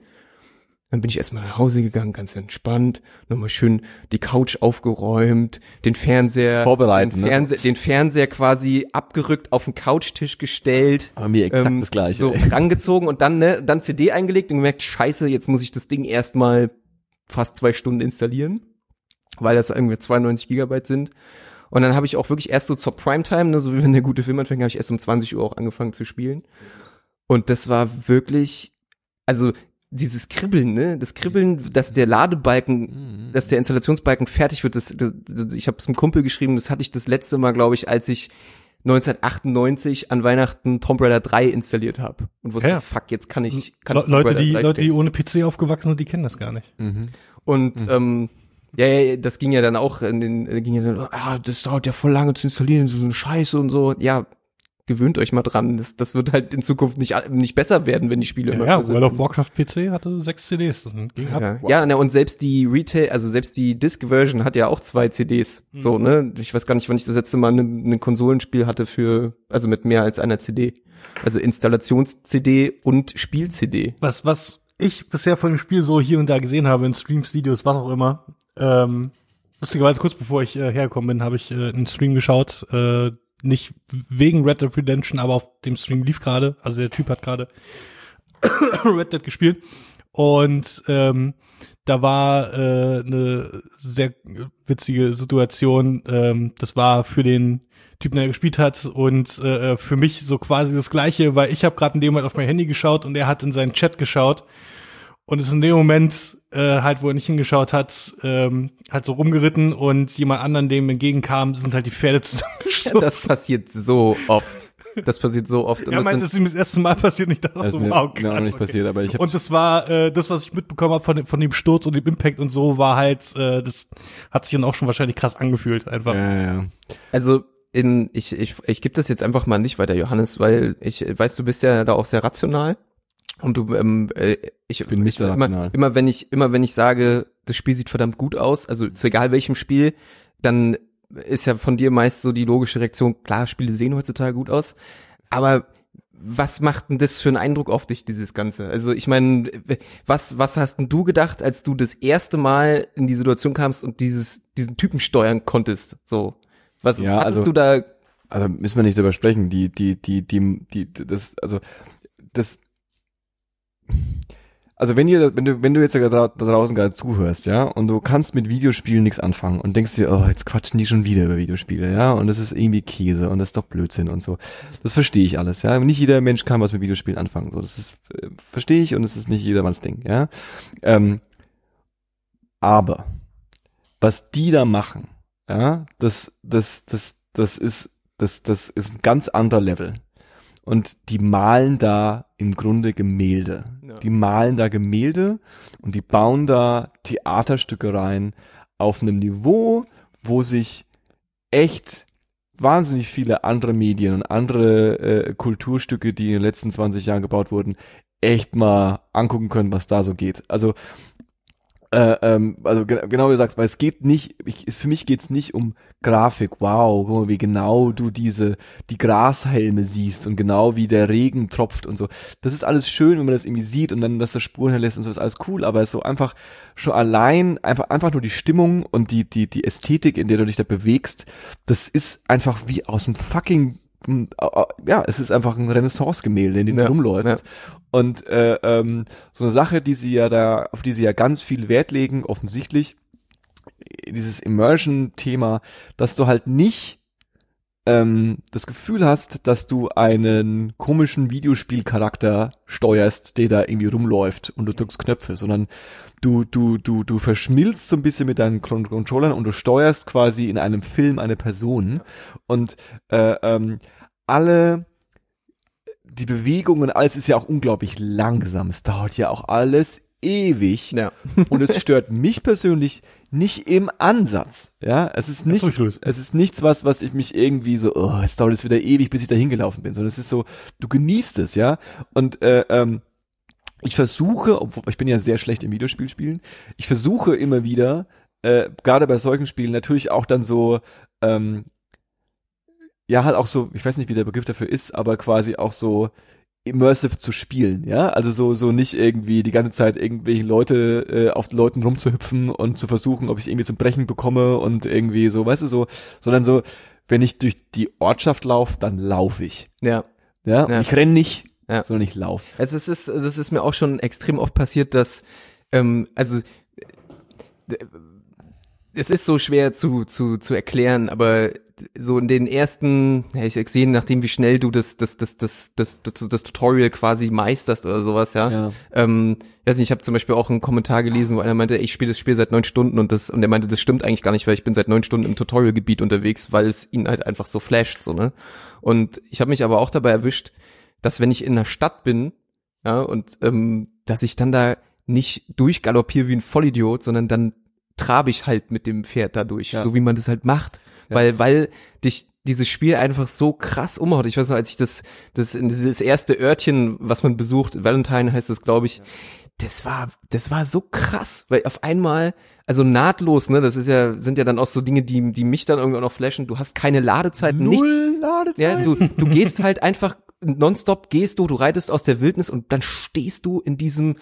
Dann bin ich erstmal nach Hause gegangen, ganz entspannt, nochmal schön die Couch aufgeräumt, den Fernseher, Vorbereiten, den, ne? Fernseher den Fernseher quasi abgerückt auf den Couchtisch gestellt. Aber mir exakt ähm, das Gleiche. So ey. rangezogen und dann, ne, dann CD eingelegt und gemerkt, scheiße, jetzt muss ich das Ding erstmal fast zwei Stunden installieren, weil das irgendwie 92 Gigabyte sind. Und dann habe ich auch wirklich erst so zur Primetime, ne, so wie wenn der gute Film anfängt, habe ich erst um 20 Uhr auch angefangen zu spielen. Und das war wirklich, also dieses Kribbeln, ne, das Kribbeln, dass der Ladebalken, dass der Installationsbalken fertig wird, das, das, das ich habe es einem Kumpel geschrieben, das hatte ich das letzte Mal, glaube ich, als ich 1998 an Weihnachten Tomb Raider 3 installiert habe und wusste, Ja. fuck, jetzt kann ich, kann Le ich Tomb Leute, die, 3 Leute, die ohne PC aufgewachsen sind, die kennen das gar nicht. Mhm. Und ähm, ja, ja, das ging ja dann auch in den, ging ja dann, ah, das dauert ja voll lange zu installieren, so eine Scheiße und so. Ja, gewöhnt euch mal dran. Das, das wird halt in Zukunft nicht, nicht besser werden, wenn die Spiele immer Ja, besser World of. Warcraft PC hatte sechs CDs. Das ging ab. Ja, ja ne, und selbst die Retail, also selbst die Disc-Version hat ja auch zwei CDs. So, ne? Ich weiß gar nicht, wann ich das letzte Mal ein Konsolenspiel hatte für, also mit mehr als einer CD. Also Installations-CD und Spiel-CD. Was, was ich bisher von dem Spiel so hier und da gesehen habe, in Streams, Videos, was auch immer, ähm, lustigerweise kurz bevor ich äh, hergekommen bin, habe ich äh, einen Stream geschaut, äh, nicht wegen Red Dead Redemption, aber auf dem Stream lief gerade, also der Typ hat gerade Red Dead gespielt. Und ähm, da war äh, eine sehr witzige Situation. Ähm, das war für den Typen, der gespielt hat. Und äh, für mich so quasi das Gleiche, weil ich habe gerade in dem Moment auf mein Handy geschaut und er hat in seinen Chat geschaut. Und ist in dem Moment äh, halt, wo er nicht hingeschaut hat, ähm, halt so rumgeritten und jemand anderen, dem entgegenkam, sind halt die Pferde zusammengestoßen. Das passiert so oft. Das passiert so oft. Und er meinte, sind- das ist ihm das erste Mal passiert und ich dachte Das so, wow, auch krass, nicht okay. passiert, aber ich Und das war äh, das, was ich mitbekommen habe von, dem- von dem Sturz und dem Impact und so, war halt, äh, das hat sich dann auch schon wahrscheinlich krass angefühlt einfach. ja, ja, ja. Also in, ich, ich, ich gebe das jetzt einfach mal nicht weiter, Johannes, weil ich weiß, du bist ja da auch sehr rational. Und du, ähm, äh, ich bin nicht ich, immer, immer wenn ich, immer wenn ich sage, das Spiel sieht verdammt gut aus, also zu egal welchem Spiel, dann ist ja von dir meist so die logische Reaktion, klar, Spiele sehen heutzutage gut aus, aber was macht denn das für einen Eindruck auf dich, dieses Ganze? Also ich meine, was, was hast denn du gedacht, als du das erste Mal in die Situation kamst und dieses, diesen Typen steuern konntest? So, was Ja, hattest also- du da? Also müssen wir nicht drüber sprechen. Die, die, die, die, die, das, also das. Also wenn ihr, wenn du, wenn du jetzt da dra- da draußen gerade zuhörst, ja, und du kannst mit Videospielen nichts anfangen und denkst dir, oh, jetzt quatschen die schon wieder über Videospiele, ja, und das ist irgendwie Käse und das ist doch Blödsinn und so. Das verstehe ich alles, ja. Nicht jeder Mensch kann was mit Videospielen anfangen, so. Das ist, äh, verstehe ich und es ist nicht jedermanns Ding, ja. Ähm, aber was die da machen, ja, das, das, das, das ist, das, das ist ein ganz anderer Level. Und die malen da im Grunde Gemälde. Ja. Die malen da Gemälde und die bauen da Theaterstücke rein auf einem Niveau, wo sich echt wahnsinnig viele andere Medien und andere äh, Kulturstücke, die in den letzten 20 Jahren gebaut wurden, echt mal angucken können, was da so geht. Also äh, ähm, also ge genau wie du sagst, weil es geht nicht, ich, es, für mich geht's nicht um Grafik. Wow, guck mal, wie genau du diese die Grashelme siehst und genau wie der Regen tropft und so. Das ist alles schön, wenn man das irgendwie sieht und dann, dass das Spuren hinterlässt und so ist alles cool. Aber es ist so einfach schon allein einfach einfach nur die Stimmung und die die die Ästhetik, in der du dich da bewegst, das ist einfach wie aus dem fucking ja, es ist einfach ein Renaissance-Gemälde, in dem Ja, du rumläufst. ja. Und äh, ähm, so eine Sache, die sie ja da, auf die sie ja ganz viel Wert legen, offensichtlich, dieses Immersion-Thema, dass du halt nicht ähm, das Gefühl hast, dass du einen komischen Videospielcharakter steuerst, der da irgendwie rumläuft und du drückst Knöpfe, sondern du, du, du, du verschmilzt so ein bisschen mit deinen Con- Controllern und du steuerst quasi in einem Film eine Person und äh, ähm, alle die Bewegung und alles ist ja auch unglaublich langsam. Es dauert ja auch alles ewig Ja. und es stört mich persönlich nicht im Ansatz. Ja, es ist nicht, es ist nichts, was, was ich mich irgendwie so, oh, jetzt dauert es wieder ewig, bis ich da hingelaufen bin, sondern es ist so, du genießt es, ja. Und äh, ähm, ich versuche, obwohl ich bin ja sehr schlecht im Videospielspielen, ich versuche immer wieder, äh, gerade bei solchen Spielen natürlich auch dann so, ähm, ja, halt auch so, ich weiß nicht, wie der Begriff dafür ist, aber quasi auch so immersive zu spielen, ja, also so so nicht irgendwie die ganze Zeit irgendwelche Leute äh, auf Leuten rumzuhüpfen und zu versuchen, ob ich irgendwie zum Brechen bekomme und irgendwie so, weißt du so, sondern so, wenn ich durch die Ortschaft laufe, dann laufe ich, Ja. ja, Ja. ich renn nicht, Ja. sondern ich laufe. Also es ist, das ist mir auch schon extrem oft passiert, dass, ähm, also es ist so schwer zu, zu, zu erklären, aber so in den ersten, ja, ich sehe, nachdem wie schnell du das, das, das, das, das, das, das Tutorial quasi meisterst oder sowas, ja. Ja. Ähm, ich weiß nicht, ich habe zum Beispiel auch einen Kommentar gelesen, wo einer meinte, ich spiele das Spiel seit neun Stunden und das, und er meinte, das stimmt eigentlich gar nicht, weil ich bin seit neun Stunden im Tutorial-Gebiet unterwegs, weil es ihn halt einfach so flasht, so, ne? Und ich habe mich aber auch dabei erwischt, dass wenn ich in einer Stadt bin, ja, und ähm, dass ich dann da nicht durchgaloppiere wie ein Vollidiot, sondern dann trabe ich halt mit dem Pferd da durch, Ja. so wie man das halt macht. Ja. Weil, weil dich dieses Spiel einfach so krass umhaut. Ich weiß noch, als ich das, das, dieses erste Örtchen, was man besucht, Valentine heißt das, glaube ich, das war, das war so krass, weil auf einmal, also nahtlos, ne, das ist ja, sind ja dann auch so Dinge, die, die mich dann irgendwann noch flashen. Du hast keine Ladezeit, nichts. Null Ladezeit. Ja, du, du gehst halt einfach nonstop, gehst du, du reitest aus der Wildnis und dann stehst du in diesem,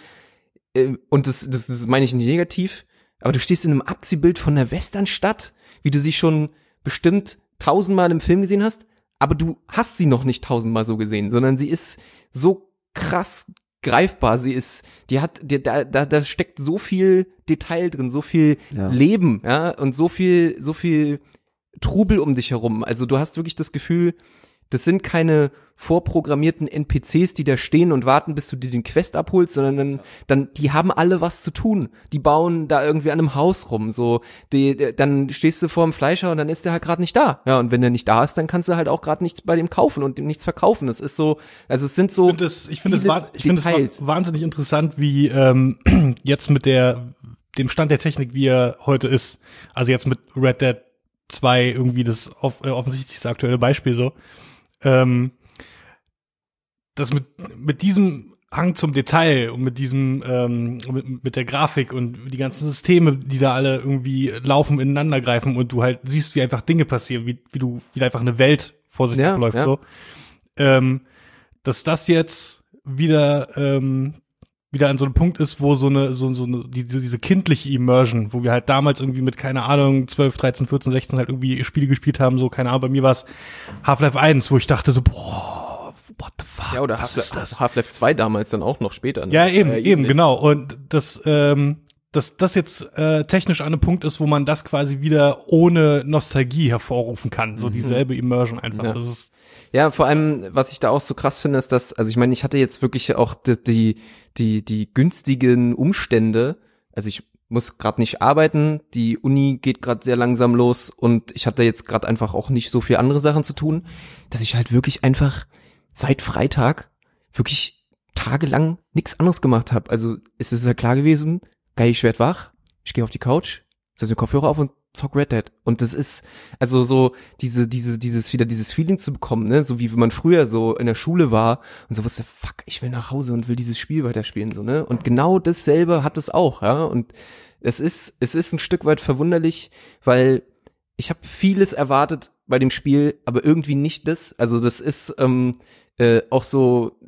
äh, und das, das, das meine ich nicht negativ, aber du stehst in einem Abziehbild von einer Westernstadt, wie du sie schon bestimmt tausendmal im Film gesehen hast, aber du hast sie noch nicht tausendmal so gesehen, sondern sie ist so krass greifbar, sie ist, die hat, die, da, da, da steckt so viel Detail drin, so viel Ja. Leben, ja, und so viel, so viel Trubel um dich herum. Also du hast wirklich das Gefühl, das sind keine vorprogrammierten NPCs, die da stehen und warten, bis du dir den Quest abholst, sondern dann, dann die haben alle was zu tun. Die bauen da irgendwie an einem Haus rum, so die, dann stehst du vor dem Fleischer und dann ist der halt gerade nicht da. Ja, und wenn der nicht da ist, dann kannst du halt auch gerade nichts bei dem kaufen und ihm nichts verkaufen. Das ist so, also es sind so Ich finde es, ich finde es, wahnsinnig interessant, wie ähm, jetzt mit der dem Stand der Technik, wie er heute ist. Also jetzt mit Red Dead 2 irgendwie das off, äh, offensichtlichste aktuelle Beispiel so. Ähm, das mit mit diesem Hang zum Detail und mit diesem ähm, mit, mit der Grafik und die ganzen Systeme, die da alle irgendwie laufen, ineinander greifen und du halt siehst, wie einfach Dinge passieren, wie, wie du wie da einfach eine Welt vor sich Ja, abläuft ja. so. Ähm, dass das jetzt wieder ähm, wieder an so einem Punkt ist, wo so eine so, so eine die, diese kindliche Immersion, wo wir halt damals irgendwie mit keine Ahnung 12, 13, 14, 16 halt irgendwie Spiele gespielt haben, so keine Ahnung, bei mir war es Half-Life 1, wo ich dachte so boah, what the fuck? ja, oder was ist das? Half-Life Half-Life 2 damals dann auch noch später. ne? Ja, eben, war eben, genau. Und das, ähm, dass das jetzt äh, technisch an einem Punkt ist, wo man das quasi wieder ohne Nostalgie hervorrufen kann. So dieselbe Immersion einfach. Mhm. Ja. Das ist Ja, vor allem, was ich da auch so krass finde, ist, dass, also ich meine, ich hatte jetzt wirklich auch die, die, die, die günstigen Umstände. Also ich muss gerade nicht arbeiten, die Uni geht gerade sehr langsam los und ich hatte jetzt gerade einfach auch nicht so viel andere Sachen zu tun, dass ich halt wirklich einfach seit Freitag wirklich tagelang nichts anderes gemacht habe. Also es ist ja klar gewesen, geil, ich werd wach, ich gehe auf die Couch, setze mir Kopfhörer auf und zock Red Dead. Und das ist, also so diese, diese, dieses, wieder dieses Feeling zu bekommen, ne, so wie wenn man früher so in der Schule war und so wusste, fuck, ich will nach Hause und will dieses Spiel weiterspielen, so, ne. Und genau dasselbe hat es auch, ja. Und es ist, es ist ein Stück weit verwunderlich, weil ich habe vieles erwartet bei dem Spiel, aber irgendwie nicht das. Also das ist ähm, äh, auch so,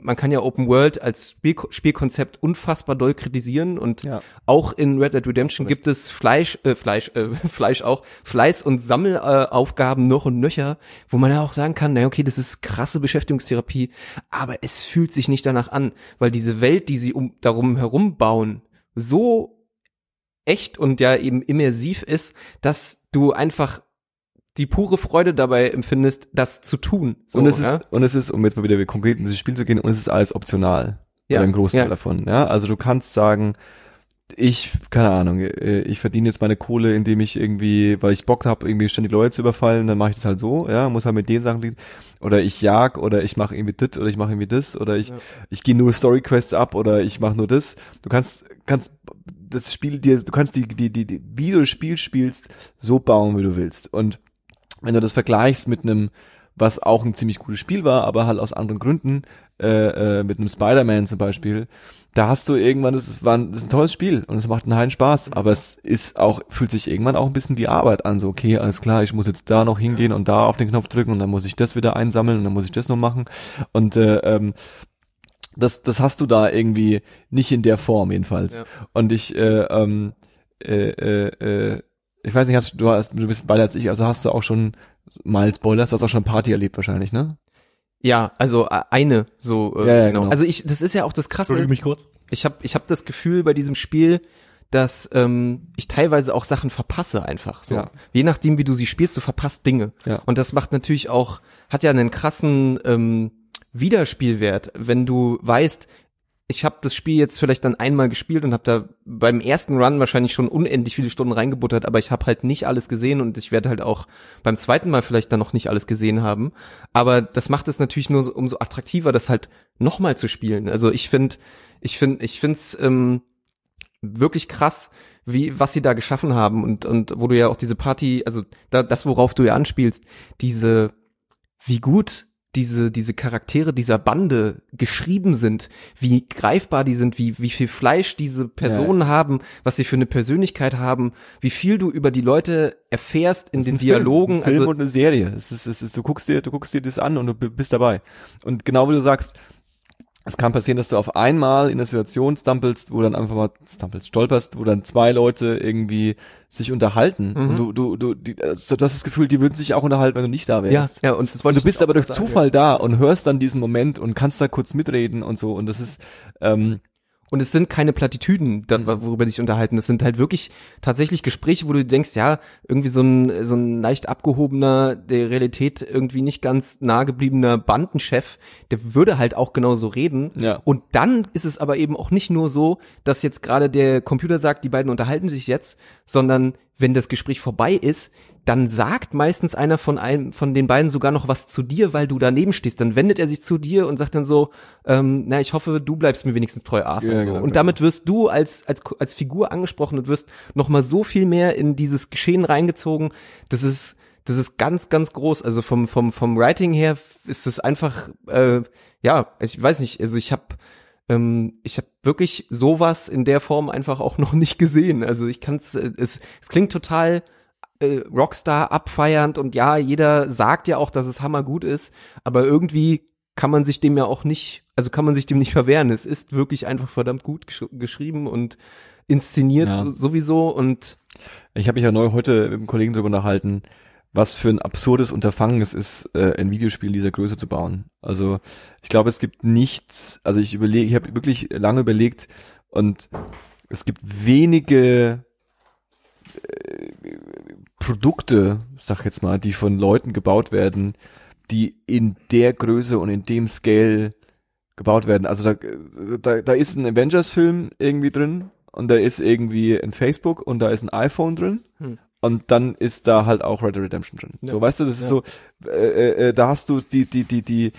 man kann ja Open World als Spiel Spielkonzept unfassbar doll kritisieren und Ja. auch in Red Dead Redemption gibt es Fleisch, äh, Fleisch, äh, Fleisch auch, Fleiß und Sammelaufgaben Aufgaben noch und nöcher, wo man ja auch sagen kann, na okay, das ist krasse Beschäftigungstherapie, aber es fühlt sich nicht danach an, weil diese Welt, die sie um darum herum bauen, so echt und ja eben immersiv ist, dass du einfach die pure Freude dabei empfindest, das zu tun. So, und es ist, ja? und es ist, um jetzt mal wieder konkret in dieses Spiel zu gehen, und es ist alles optional. Ja, Oder ein Großteil ja. davon, ja. Also du kannst sagen, ich, keine Ahnung, äh, ich verdiene jetzt meine Kohle, indem ich irgendwie, weil ich Bock habe, irgendwie ständig Leute zu überfallen, dann mache ich das halt so, ja, muss halt mit den Sachen oder ich jag oder ich mache irgendwie das oder ich mache irgendwie das oder ich ja. ich gehe nur Story Quests ab oder ich mache nur das. Du kannst kannst das Spiel dir, du kannst die die die, die wie du das Spiel spielst, so bauen, wie du willst. Und wenn du das vergleichst mit einem was auch ein ziemlich gutes Spiel war, aber halt aus anderen Gründen, äh, äh, mit einem Spider-Man zum Beispiel, da hast du irgendwann, das ist, war, das ist ein tolles Spiel und es macht einen heilen Spaß, aber es ist auch, fühlt sich irgendwann auch ein bisschen wie Arbeit an, so, okay, alles klar, ich muss jetzt da noch hingehen und da auf den Knopf drücken und dann muss ich das wieder einsammeln und dann muss ich das noch machen und äh, ähm, das, das hast du da irgendwie nicht in der Form jedenfalls. Ja. Und ich, äh, ähm, äh, äh, äh, ich weiß nicht, hast, du, hast, du bist beide als ich, also hast du auch schon mal Spoilers, du hast auch schon Party erlebt wahrscheinlich, ne? Ja, also äh, eine so äh, ja, ja, genau. genau. Also ich, das ist ja auch das Krasse. mich kurz. Ich habe ich hab das Gefühl bei diesem Spiel, dass ähm, ich teilweise auch Sachen verpasse einfach. So. Ja. Je nachdem, wie du sie spielst, du verpasst Dinge. Ja. Und das macht natürlich auch, hat ja einen krassen ähm, Wiederspielwert, wenn du weißt, ich habe das Spiel jetzt vielleicht dann einmal gespielt und habe da beim ersten Run wahrscheinlich schon unendlich viele Stunden reingebuttert, aber ich habe halt nicht alles gesehen und ich werde halt auch beim zweiten Mal vielleicht dann noch nicht alles gesehen haben. Aber das macht es natürlich nur so, umso attraktiver, das halt nochmal zu spielen. Also ich finde, ich finde, ich finde es ähm, wirklich krass, wie was sie da geschaffen haben und und wo du ja auch diese Party, also da, das worauf du ja anspielst, diese wie gut diese, diese Charaktere dieser Bande geschrieben sind, wie greifbar die sind, wie, wie viel Fleisch diese Personen ja. haben, was sie für eine Persönlichkeit haben, wie viel du über die Leute erfährst in den Dialogen. Film, ein Film also, und eine Serie. Es ist, es ist, du guckst dir, du guckst dir das an und du bist dabei. Und genau wie du sagst, es kann passieren, dass du auf einmal in eine Situation stumpelst, wo dann einfach mal stumpelst, stolperst, wo dann zwei Leute irgendwie sich unterhalten. Mhm. Und du, du, du, die, also du hast das Gefühl, die würden sich auch unterhalten, wenn du nicht da wärst. Ja, ja und das wollte und du bist aber durch Zufall ja. da und hörst dann diesen Moment und kannst da kurz mitreden und so. Und das ist, ähm, und es sind keine Plattitüden, dann, worüber sich unterhalten. Es sind halt wirklich tatsächlich Gespräche, wo du denkst, ja, irgendwie so ein, so ein leicht abgehobener, der Realität irgendwie nicht ganz nah gebliebener Bandenchef, der würde halt auch genauso reden. Ja. Und dann ist es aber eben auch nicht nur so, dass jetzt gerade der Computer sagt, die beiden unterhalten sich jetzt, sondern wenn das Gespräch vorbei ist, dann sagt meistens einer von einem von den beiden sogar noch was zu dir, weil du daneben stehst. Dann wendet er sich zu dir und sagt dann so, ähm, na, ich hoffe, du bleibst mir wenigstens treu, Arthur. Ja, so. genau, und damit wirst du als als als Figur angesprochen und wirst noch mal so viel mehr in dieses Geschehen reingezogen. Das ist das ist ganz ganz groß. Also vom vom vom Writing her ist es einfach äh, ja, ich weiß nicht. Also ich habe ähm, ich habe wirklich sowas in der Form einfach auch noch nicht gesehen. Also ich kann es es es klingt total äh, Rockstar abfeiernd und ja, jeder sagt ja auch, dass es hammergut ist, aber irgendwie kann man sich dem ja auch nicht, also kann man sich dem nicht verwehren. Es ist wirklich einfach verdammt gut gesch geschrieben und inszeniert ja. sowieso und ich habe mich ja neu heute mit einem Kollegen darüber unterhalten, was für ein absurdes Unterfangen es ist, äh, ein Videospiel dieser Größe zu bauen. Also ich glaube, es gibt nichts, also ich überlege, ich habe wirklich lange überlegt und es gibt wenige äh, Produkte, sag jetzt mal, die von Leuten gebaut werden, die in der Größe und in dem Scale gebaut werden. Also da, da, da ist ein Avengers-Film irgendwie drin und da ist irgendwie ein Facebook und da ist ein iPhone drin. Hm. Und dann ist da halt auch Red Dead Redemption drin. Ja. So, weißt du, das ist ja. so, äh, äh, da hast du die, die, die, die,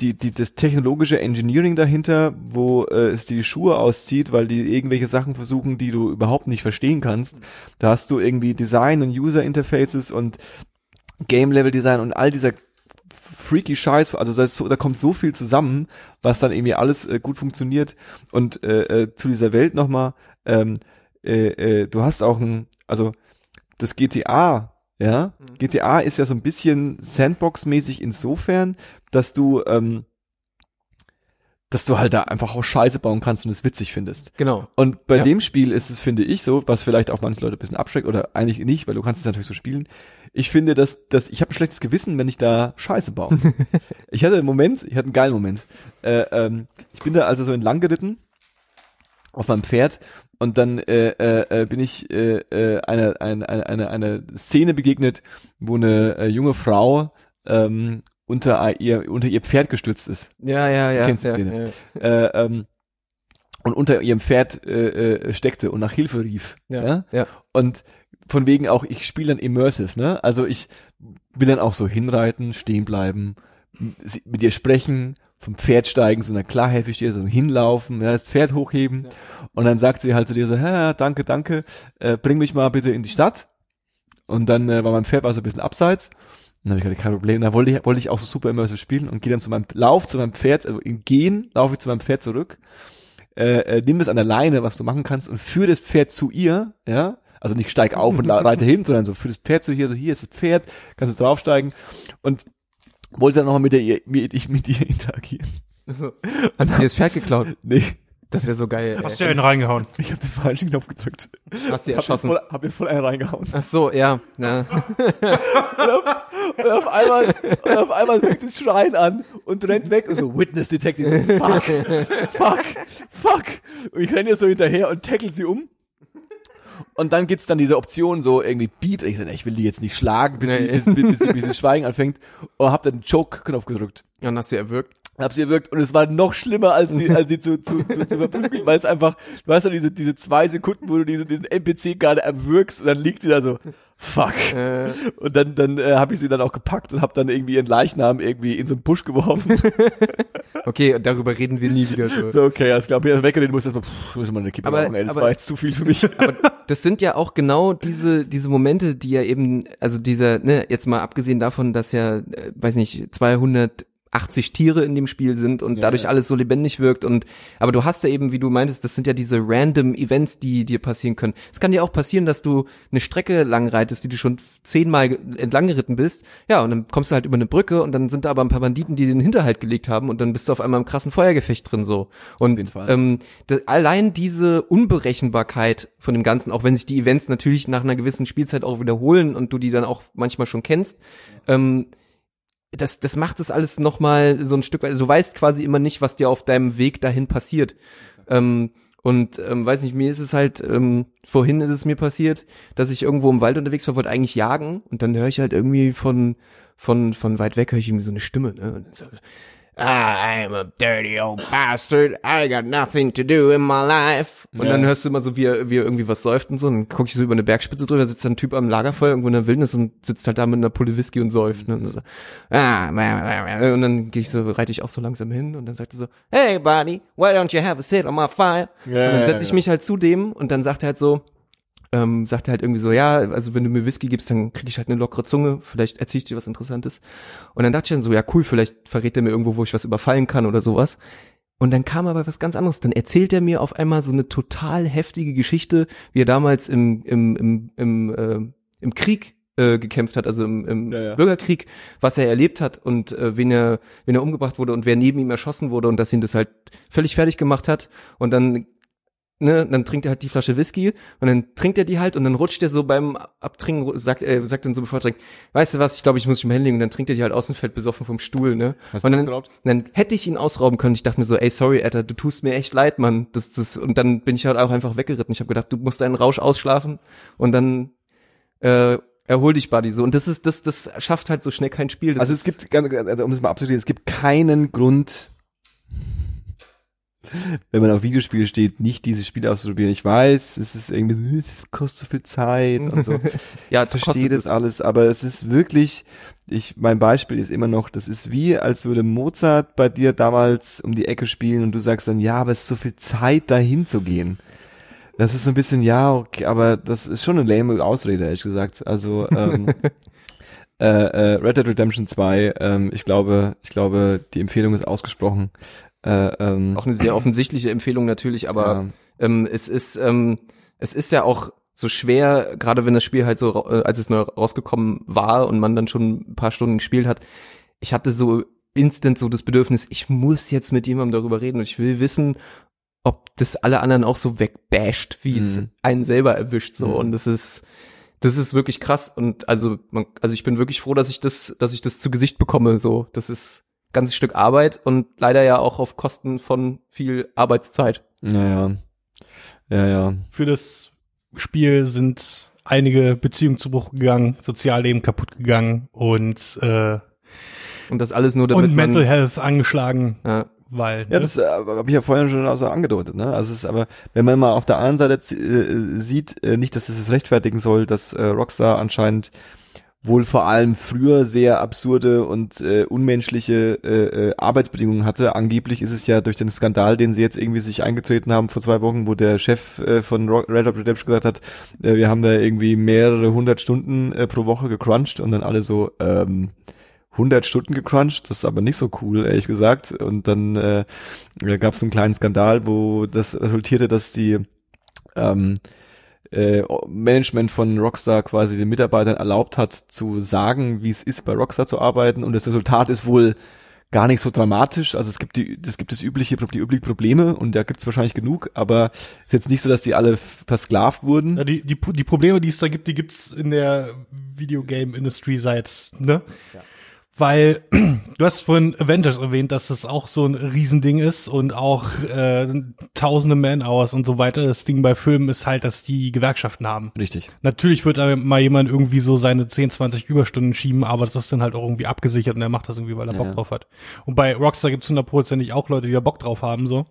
die, die, das technologische Engineering dahinter, wo äh, es die Schuhe auszieht, weil die irgendwelche Sachen versuchen, die du überhaupt nicht verstehen kannst. Da hast du irgendwie Design und User Interfaces und Game Level Design und all dieser freaky Scheiß, also da, so, da kommt so viel zusammen, was dann irgendwie alles äh, gut funktioniert. Und äh, äh, zu dieser Welt nochmal, ähm, äh, äh, du hast auch ein, also das GTA ja, mhm. GTA ist ja so ein bisschen Sandbox-mäßig insofern, dass du, ähm, dass du halt da einfach auch Scheiße bauen kannst und es witzig findest. Genau. Und bei ja. dem Spiel ist es, finde ich, so, was vielleicht auch manche Leute ein bisschen abschreckt oder eigentlich nicht, weil du kannst es natürlich so spielen. Ich finde, dass, dass ich habe ein schlechtes Gewissen, wenn ich da Scheiße baue. ich hatte einen Moment, ich hatte einen geilen Moment. Äh, ähm, ich bin da also so entlang geritten auf meinem Pferd und dann äh, äh, äh, bin ich äh, äh, eine, eine, eine, eine Szene begegnet, wo eine äh, junge Frau ähm, unter ihr unter ihr Pferd gestützt ist. Ja, ja, ja. Du kennst die ja, Szene. Ja. Äh, ähm, und unter ihrem Pferd äh, äh, steckte und nach Hilfe rief. Ja, Ja. ja. Und von wegen auch, ich spiele dann immersive, ne? Also ich will dann auch so hinreiten, stehen bleiben, mit ihr sprechen, vom Pferd steigen, so eine Klarheit verstehe, so hinlaufen, ja, das Pferd hochheben und dann sagt sie halt zu dir so, ja, danke, danke, äh, bring mich mal bitte in die Stadt. Und dann äh, war mein Pferd war so ein bisschen abseits. Und dann habe ich gesagt, kein Problem. Da wollte ich, wollte ich auch so super immersive spielen und gehe dann zu meinem Lauf, zu meinem Pferd, also im Gehen laufe ich zu meinem Pferd zurück, äh, äh, nimm das an der Leine, was du machen kannst und führe das Pferd zu ihr, ja, also nicht steig auf und reite hin, sondern so für das Pferd zu hier, so hier ist das Pferd, kannst du draufsteigen und wollte dann nochmal mit, der, mit, ich mit ihr interagieren. Hast du dir das Pferd geklaut? Nee, Das wäre so geil. Hast Ey. du einen reingehauen? ich habe den falschen Knopf gedrückt. Hast du Hab mir erschossen? voll, hab mir voll einen reingehauen. Ach so, ja. ja. Und auf einmal, und auf einmal fängt das Schreien an und rennt weg und so, Witness Detective, fuck, fuck, fuck. Und ich renne ihr so hinterher und tackle sie um. Und dann gibt's dann diese Option so irgendwie Beat. Ich sage, ich will die jetzt nicht schlagen, bis, Nee. sie, bis, bis, bis, bis, Schweigen anfängt. Und hab dann den Choke-Knopf gedrückt. Und hast du erwürgt. Hab sie erwürgt und es war noch schlimmer, als sie, als sie zu, zu, zu, zu verprügeln, weil es einfach, du hast ja diese, diese zwei Sekunden, wo du diese, diesen NPC gerade erwürgst und dann liegt sie da so, fuck. Äh, Und dann, dann äh, habe ich sie dann auch gepackt und habe dann irgendwie ihren Leichnam irgendwie in so einen Busch geworfen. okay, und darüber reden wir nie wieder so. so, okay, alles klar, mir wegrennen muss erstmal, pff, muss ich mal eine Kippe Aber- rauchen, ey, das aber- war jetzt zu viel für mich. Aber das sind ja auch genau diese, diese Momente, die ja eben, also dieser, ne, jetzt mal abgesehen davon, dass ja, äh, weiß nicht, 280 Tiere in dem Spiel sind und Ja, dadurch ja. alles so lebendig wirkt und, aber du hast ja eben, wie du meintest, das sind ja diese random Events, die dir passieren können. Es kann dir auch passieren, dass du eine Strecke lang reitest, die du schon zehnmal entlang geritten bist, ja, und dann kommst du halt über eine Brücke und dann sind da aber ein paar Banditen, die den Hinterhalt gelegt haben und dann bist du auf einmal im krassen Feuergefecht drin, so. Und, ähm, allein diese Unberechenbarkeit von dem Ganzen, auch wenn sich die Events natürlich nach einer gewissen Spielzeit auch wiederholen und du die dann auch manchmal schon kennst, ähm, das, das macht es alles nochmal so ein Stück weit, also du weißt quasi immer nicht, was dir auf deinem Weg dahin passiert. Ähm, und ähm, weiß nicht, mir ist es halt, ähm, vorhin ist es mir passiert, dass ich irgendwo im Wald unterwegs war, wollte eigentlich jagen und dann höre ich halt irgendwie von, von, von weit weg höre ich irgendwie so eine Stimme, ne? Und dann so, I'm a dirty old bastard. I got nothing to do in my life. Und Ja. dann hörst du immer so, wie er, wie er irgendwie was säuft und so. Und dann gucke ich so über eine Bergspitze drüber, da sitzt da ein Typ am Lagerfeuer irgendwo in der Wildnis und sitzt halt da mit einer Pulle Whisky und säuft. Ne? Und, so, ah, und dann gehe ich so, reite ich auch so langsam hin und dann sagt er so, Hey buddy, why don't you have a sit on my fire? Ja, und dann setze ich ja. mich halt zu dem und dann sagt er halt so, ähm, sagt er halt irgendwie so, ja, also wenn du mir Whisky gibst, dann krieg ich halt eine lockere Zunge, vielleicht erzähl ich dir was Interessantes. Und dann dachte ich dann so, ja cool, vielleicht verrät er mir irgendwo, wo ich was überfallen kann oder sowas. Und dann kam aber was ganz anderes. Dann erzählt er mir auf einmal so eine total heftige Geschichte, wie er damals im, im, im, im, äh, im Krieg äh, gekämpft hat, also im, im Ja, ja. Bürgerkrieg, was er erlebt hat und äh, wen er, wen er umgebracht wurde und wer neben ihm erschossen wurde und dass ihn das halt völlig fertig gemacht hat. Und dann ne, dann trinkt er halt die Flasche Whisky und dann trinkt er die halt und dann rutscht er so beim Abtrinken, sagt er, sagt dann so bevor er trinkt, weißt du was, ich glaube, ich muss mich mal hinlegen und dann trinkt er die halt aus und fällt besoffen vom Stuhl, ne? Hast und dann, das dann hätte ich ihn ausrauben können. Ich dachte mir so, ey, sorry, Alter, du tust mir echt leid, Mann. Das, das, und dann bin ich halt auch einfach weggeritten. Ich habe gedacht, du musst deinen Rausch ausschlafen und dann äh, erhol dich, Buddy. So. Und das ist, das, das schafft halt so schnell kein Spiel. Das Also es gibt, also um es mal abzuschließen, es gibt keinen Grund, wenn man auf Videospiele steht, nicht dieses Spiel auszuprobieren. Ich weiß, es ist irgendwie, es kostet so viel Zeit und so. ja, Ich verstehe das es. alles, aber es ist wirklich, ich, mein Beispiel ist immer noch, das ist wie, als würde Mozart bei dir damals um die Ecke spielen und du sagst dann, ja, aber es ist so viel Zeit, dahin zu gehen. Das ist so ein bisschen, ja, okay, aber das ist schon eine lame Ausrede, ehrlich gesagt. Also, ähm, äh, äh, Red Dead Redemption 2, ähm, ich glaube, ich glaube, die Empfehlung ist ausgesprochen. Äh, ähm, Auch eine sehr offensichtliche Empfehlung natürlich, aber ja. ähm, es ist ähm, es ist ja auch so schwer, gerade wenn das Spiel halt so, äh, als es neu rausgekommen war und man dann schon ein paar Stunden gespielt hat, ich hatte so instant so das Bedürfnis, ich muss jetzt mit jemandem darüber reden und ich will wissen, ob das alle anderen auch so wegbasht, wie es Mhm. einen selber erwischt so Mhm. und das ist das ist wirklich krass und also man, also ich bin wirklich froh, dass ich das dass ich das zu Gesicht bekomme so, das ist ganzes Stück Arbeit und leider ja auch auf Kosten von viel Arbeitszeit. Naja. Ja, ja. Für das Spiel sind einige Beziehungen zu Bruch gegangen, Sozialleben kaputt gegangen und äh, Und das alles nur damit und Mental man, Health angeschlagen. ja, weil. Ja, ne? das äh, habe ich ja vorhin schon auch so angedeutet. Ne? Also es ist aber, wenn man mal auf der anderen Seite äh, sieht, äh, nicht, dass es das rechtfertigen soll, dass äh, Rockstar anscheinend wohl vor allem früher sehr absurde und äh, unmenschliche äh, äh, Arbeitsbedingungen hatte. Angeblich ist es ja durch den Skandal, den sie jetzt irgendwie sich eingetreten haben vor zwei Wochen, wo der Chef äh, von Ro- Red Dead Redemption gesagt hat, äh, wir haben da irgendwie mehrere hundert Stunden äh, pro Woche gecrunched und dann alle so, ähm, 100 Stunden gecrunched, das ist aber nicht so cool, ehrlich gesagt. Und dann äh, gab es so einen kleinen Skandal, wo das resultierte, dass die ähm, äh, Management von Rockstar quasi den Mitarbeitern erlaubt hat, zu sagen, wie es ist, bei Rockstar zu arbeiten. Und das Resultat ist wohl gar nicht so dramatisch. Also es gibt die, das gibt das übliche, die üblichen Probleme und da gibt es wahrscheinlich genug, aber es ist jetzt nicht so, dass die alle versklavt wurden. Ja, die, die, die Probleme, die es da gibt, die gibt's in der Videogame-Industrie seit, ne? Weil du hast vorhin Avengers erwähnt, dass das auch so ein Riesending ist und auch äh, tausende Man-Hours und so weiter. Das Ding bei Filmen ist halt, dass die Gewerkschaften haben. Richtig. Natürlich wird da mal jemand irgendwie so seine 10, 20 Überstunden schieben, aber das ist dann halt auch irgendwie abgesichert und er macht das irgendwie, weil er Bock Ja. drauf hat. Und bei Rockstar gibt's hundertprozentig auch Leute, die da Bock drauf haben, so.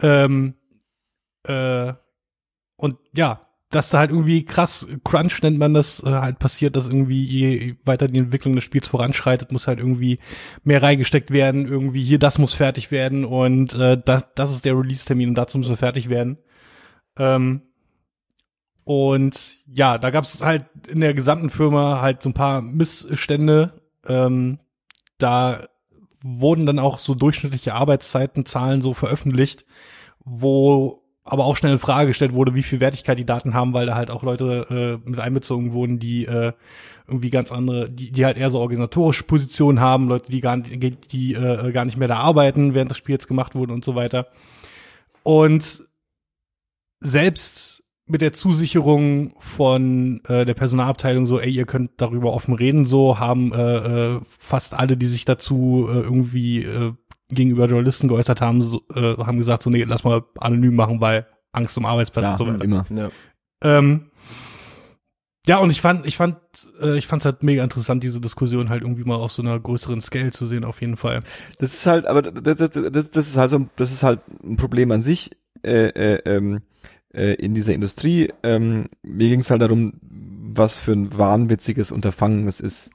Ähm, äh, und ja, dass da halt irgendwie krass Crunch nennt man das äh, halt passiert, dass irgendwie je weiter die Entwicklung des Spiels voranschreitet, muss halt irgendwie mehr reingesteckt werden, irgendwie hier das muss fertig werden und äh, das, das ist der Release-Termin und dazu muss er fertig werden. Ähm, und ja, da gab es halt in der gesamten Firma halt so ein paar Missstände. Ähm, da wurden dann auch so durchschnittliche Arbeitszeitenzahlen so veröffentlicht, wo aber auch schnell in Frage gestellt wurde, wie viel Wertigkeit die Daten haben, weil da halt auch Leute äh, mit einbezogen wurden, die äh, irgendwie ganz andere, die, die halt eher so organisatorische Positionen haben, Leute, die gar nicht, die äh, gar nicht mehr da arbeiten, während das Spiel jetzt gemacht wurde und so weiter. Und selbst mit der Zusicherung von äh, der Personalabteilung so, ey, ihr könnt darüber offen reden, so haben äh, äh, fast alle, die sich dazu äh, irgendwie äh, gegenüber Journalisten geäußert haben, so, äh, haben gesagt, so, nee, lass mal anonym machen, weil Angst um Arbeitsplatz Klar, und so weiter. immer. Ja. Ähm, ja, und ich fand, ich fand, äh, ich fand's halt mega interessant, diese Diskussion halt irgendwie mal auf so einer größeren Scale zu sehen, auf jeden Fall. Das ist halt, aber das, das, das, das ist halt so, das ist halt ein Problem an sich äh, äh, ähm, äh, in dieser Industrie. Ähm, mir ging es halt darum, was für ein wahnwitziges Unterfangen es ist,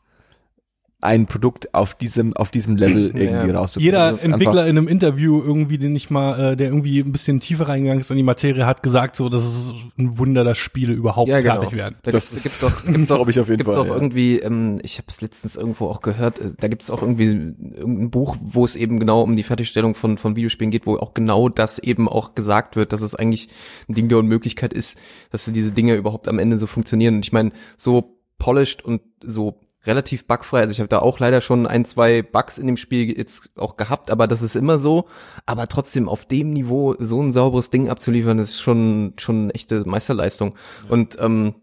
ein Produkt auf diesem auf diesem Level irgendwie Ja. rauszubringen. Jeder ist Entwickler in einem Interview irgendwie, den ich mal, äh, der irgendwie ein bisschen tiefer reingegangen ist in die Materie, hat gesagt, so, das ist ein Wunder, dass Spiele überhaupt Ja, genau. fertig werden. Da Das gibt's, gibt's auch, gibt's auch, ich auf jeden gibt's Fall, auch ja. irgendwie, ähm, ich habe es letztens irgendwo auch gehört, äh, da gibt's auch irgendwie irgendein Buch, wo es eben genau um die Fertigstellung von, von Videospielen geht, wo auch genau das eben auch gesagt wird, dass es eigentlich ein Ding der Unmöglichkeit ist, dass diese Dinge überhaupt am Ende so funktionieren. Und ich meine, so polished und so relativ bugfrei. Also ich habe da auch leider schon ein, zwei Bugs in dem Spiel jetzt auch gehabt, aber das ist immer so. Aber trotzdem auf dem Niveau so ein sauberes Ding abzuliefern, ist schon schon eine echte Meisterleistung. Und ähm,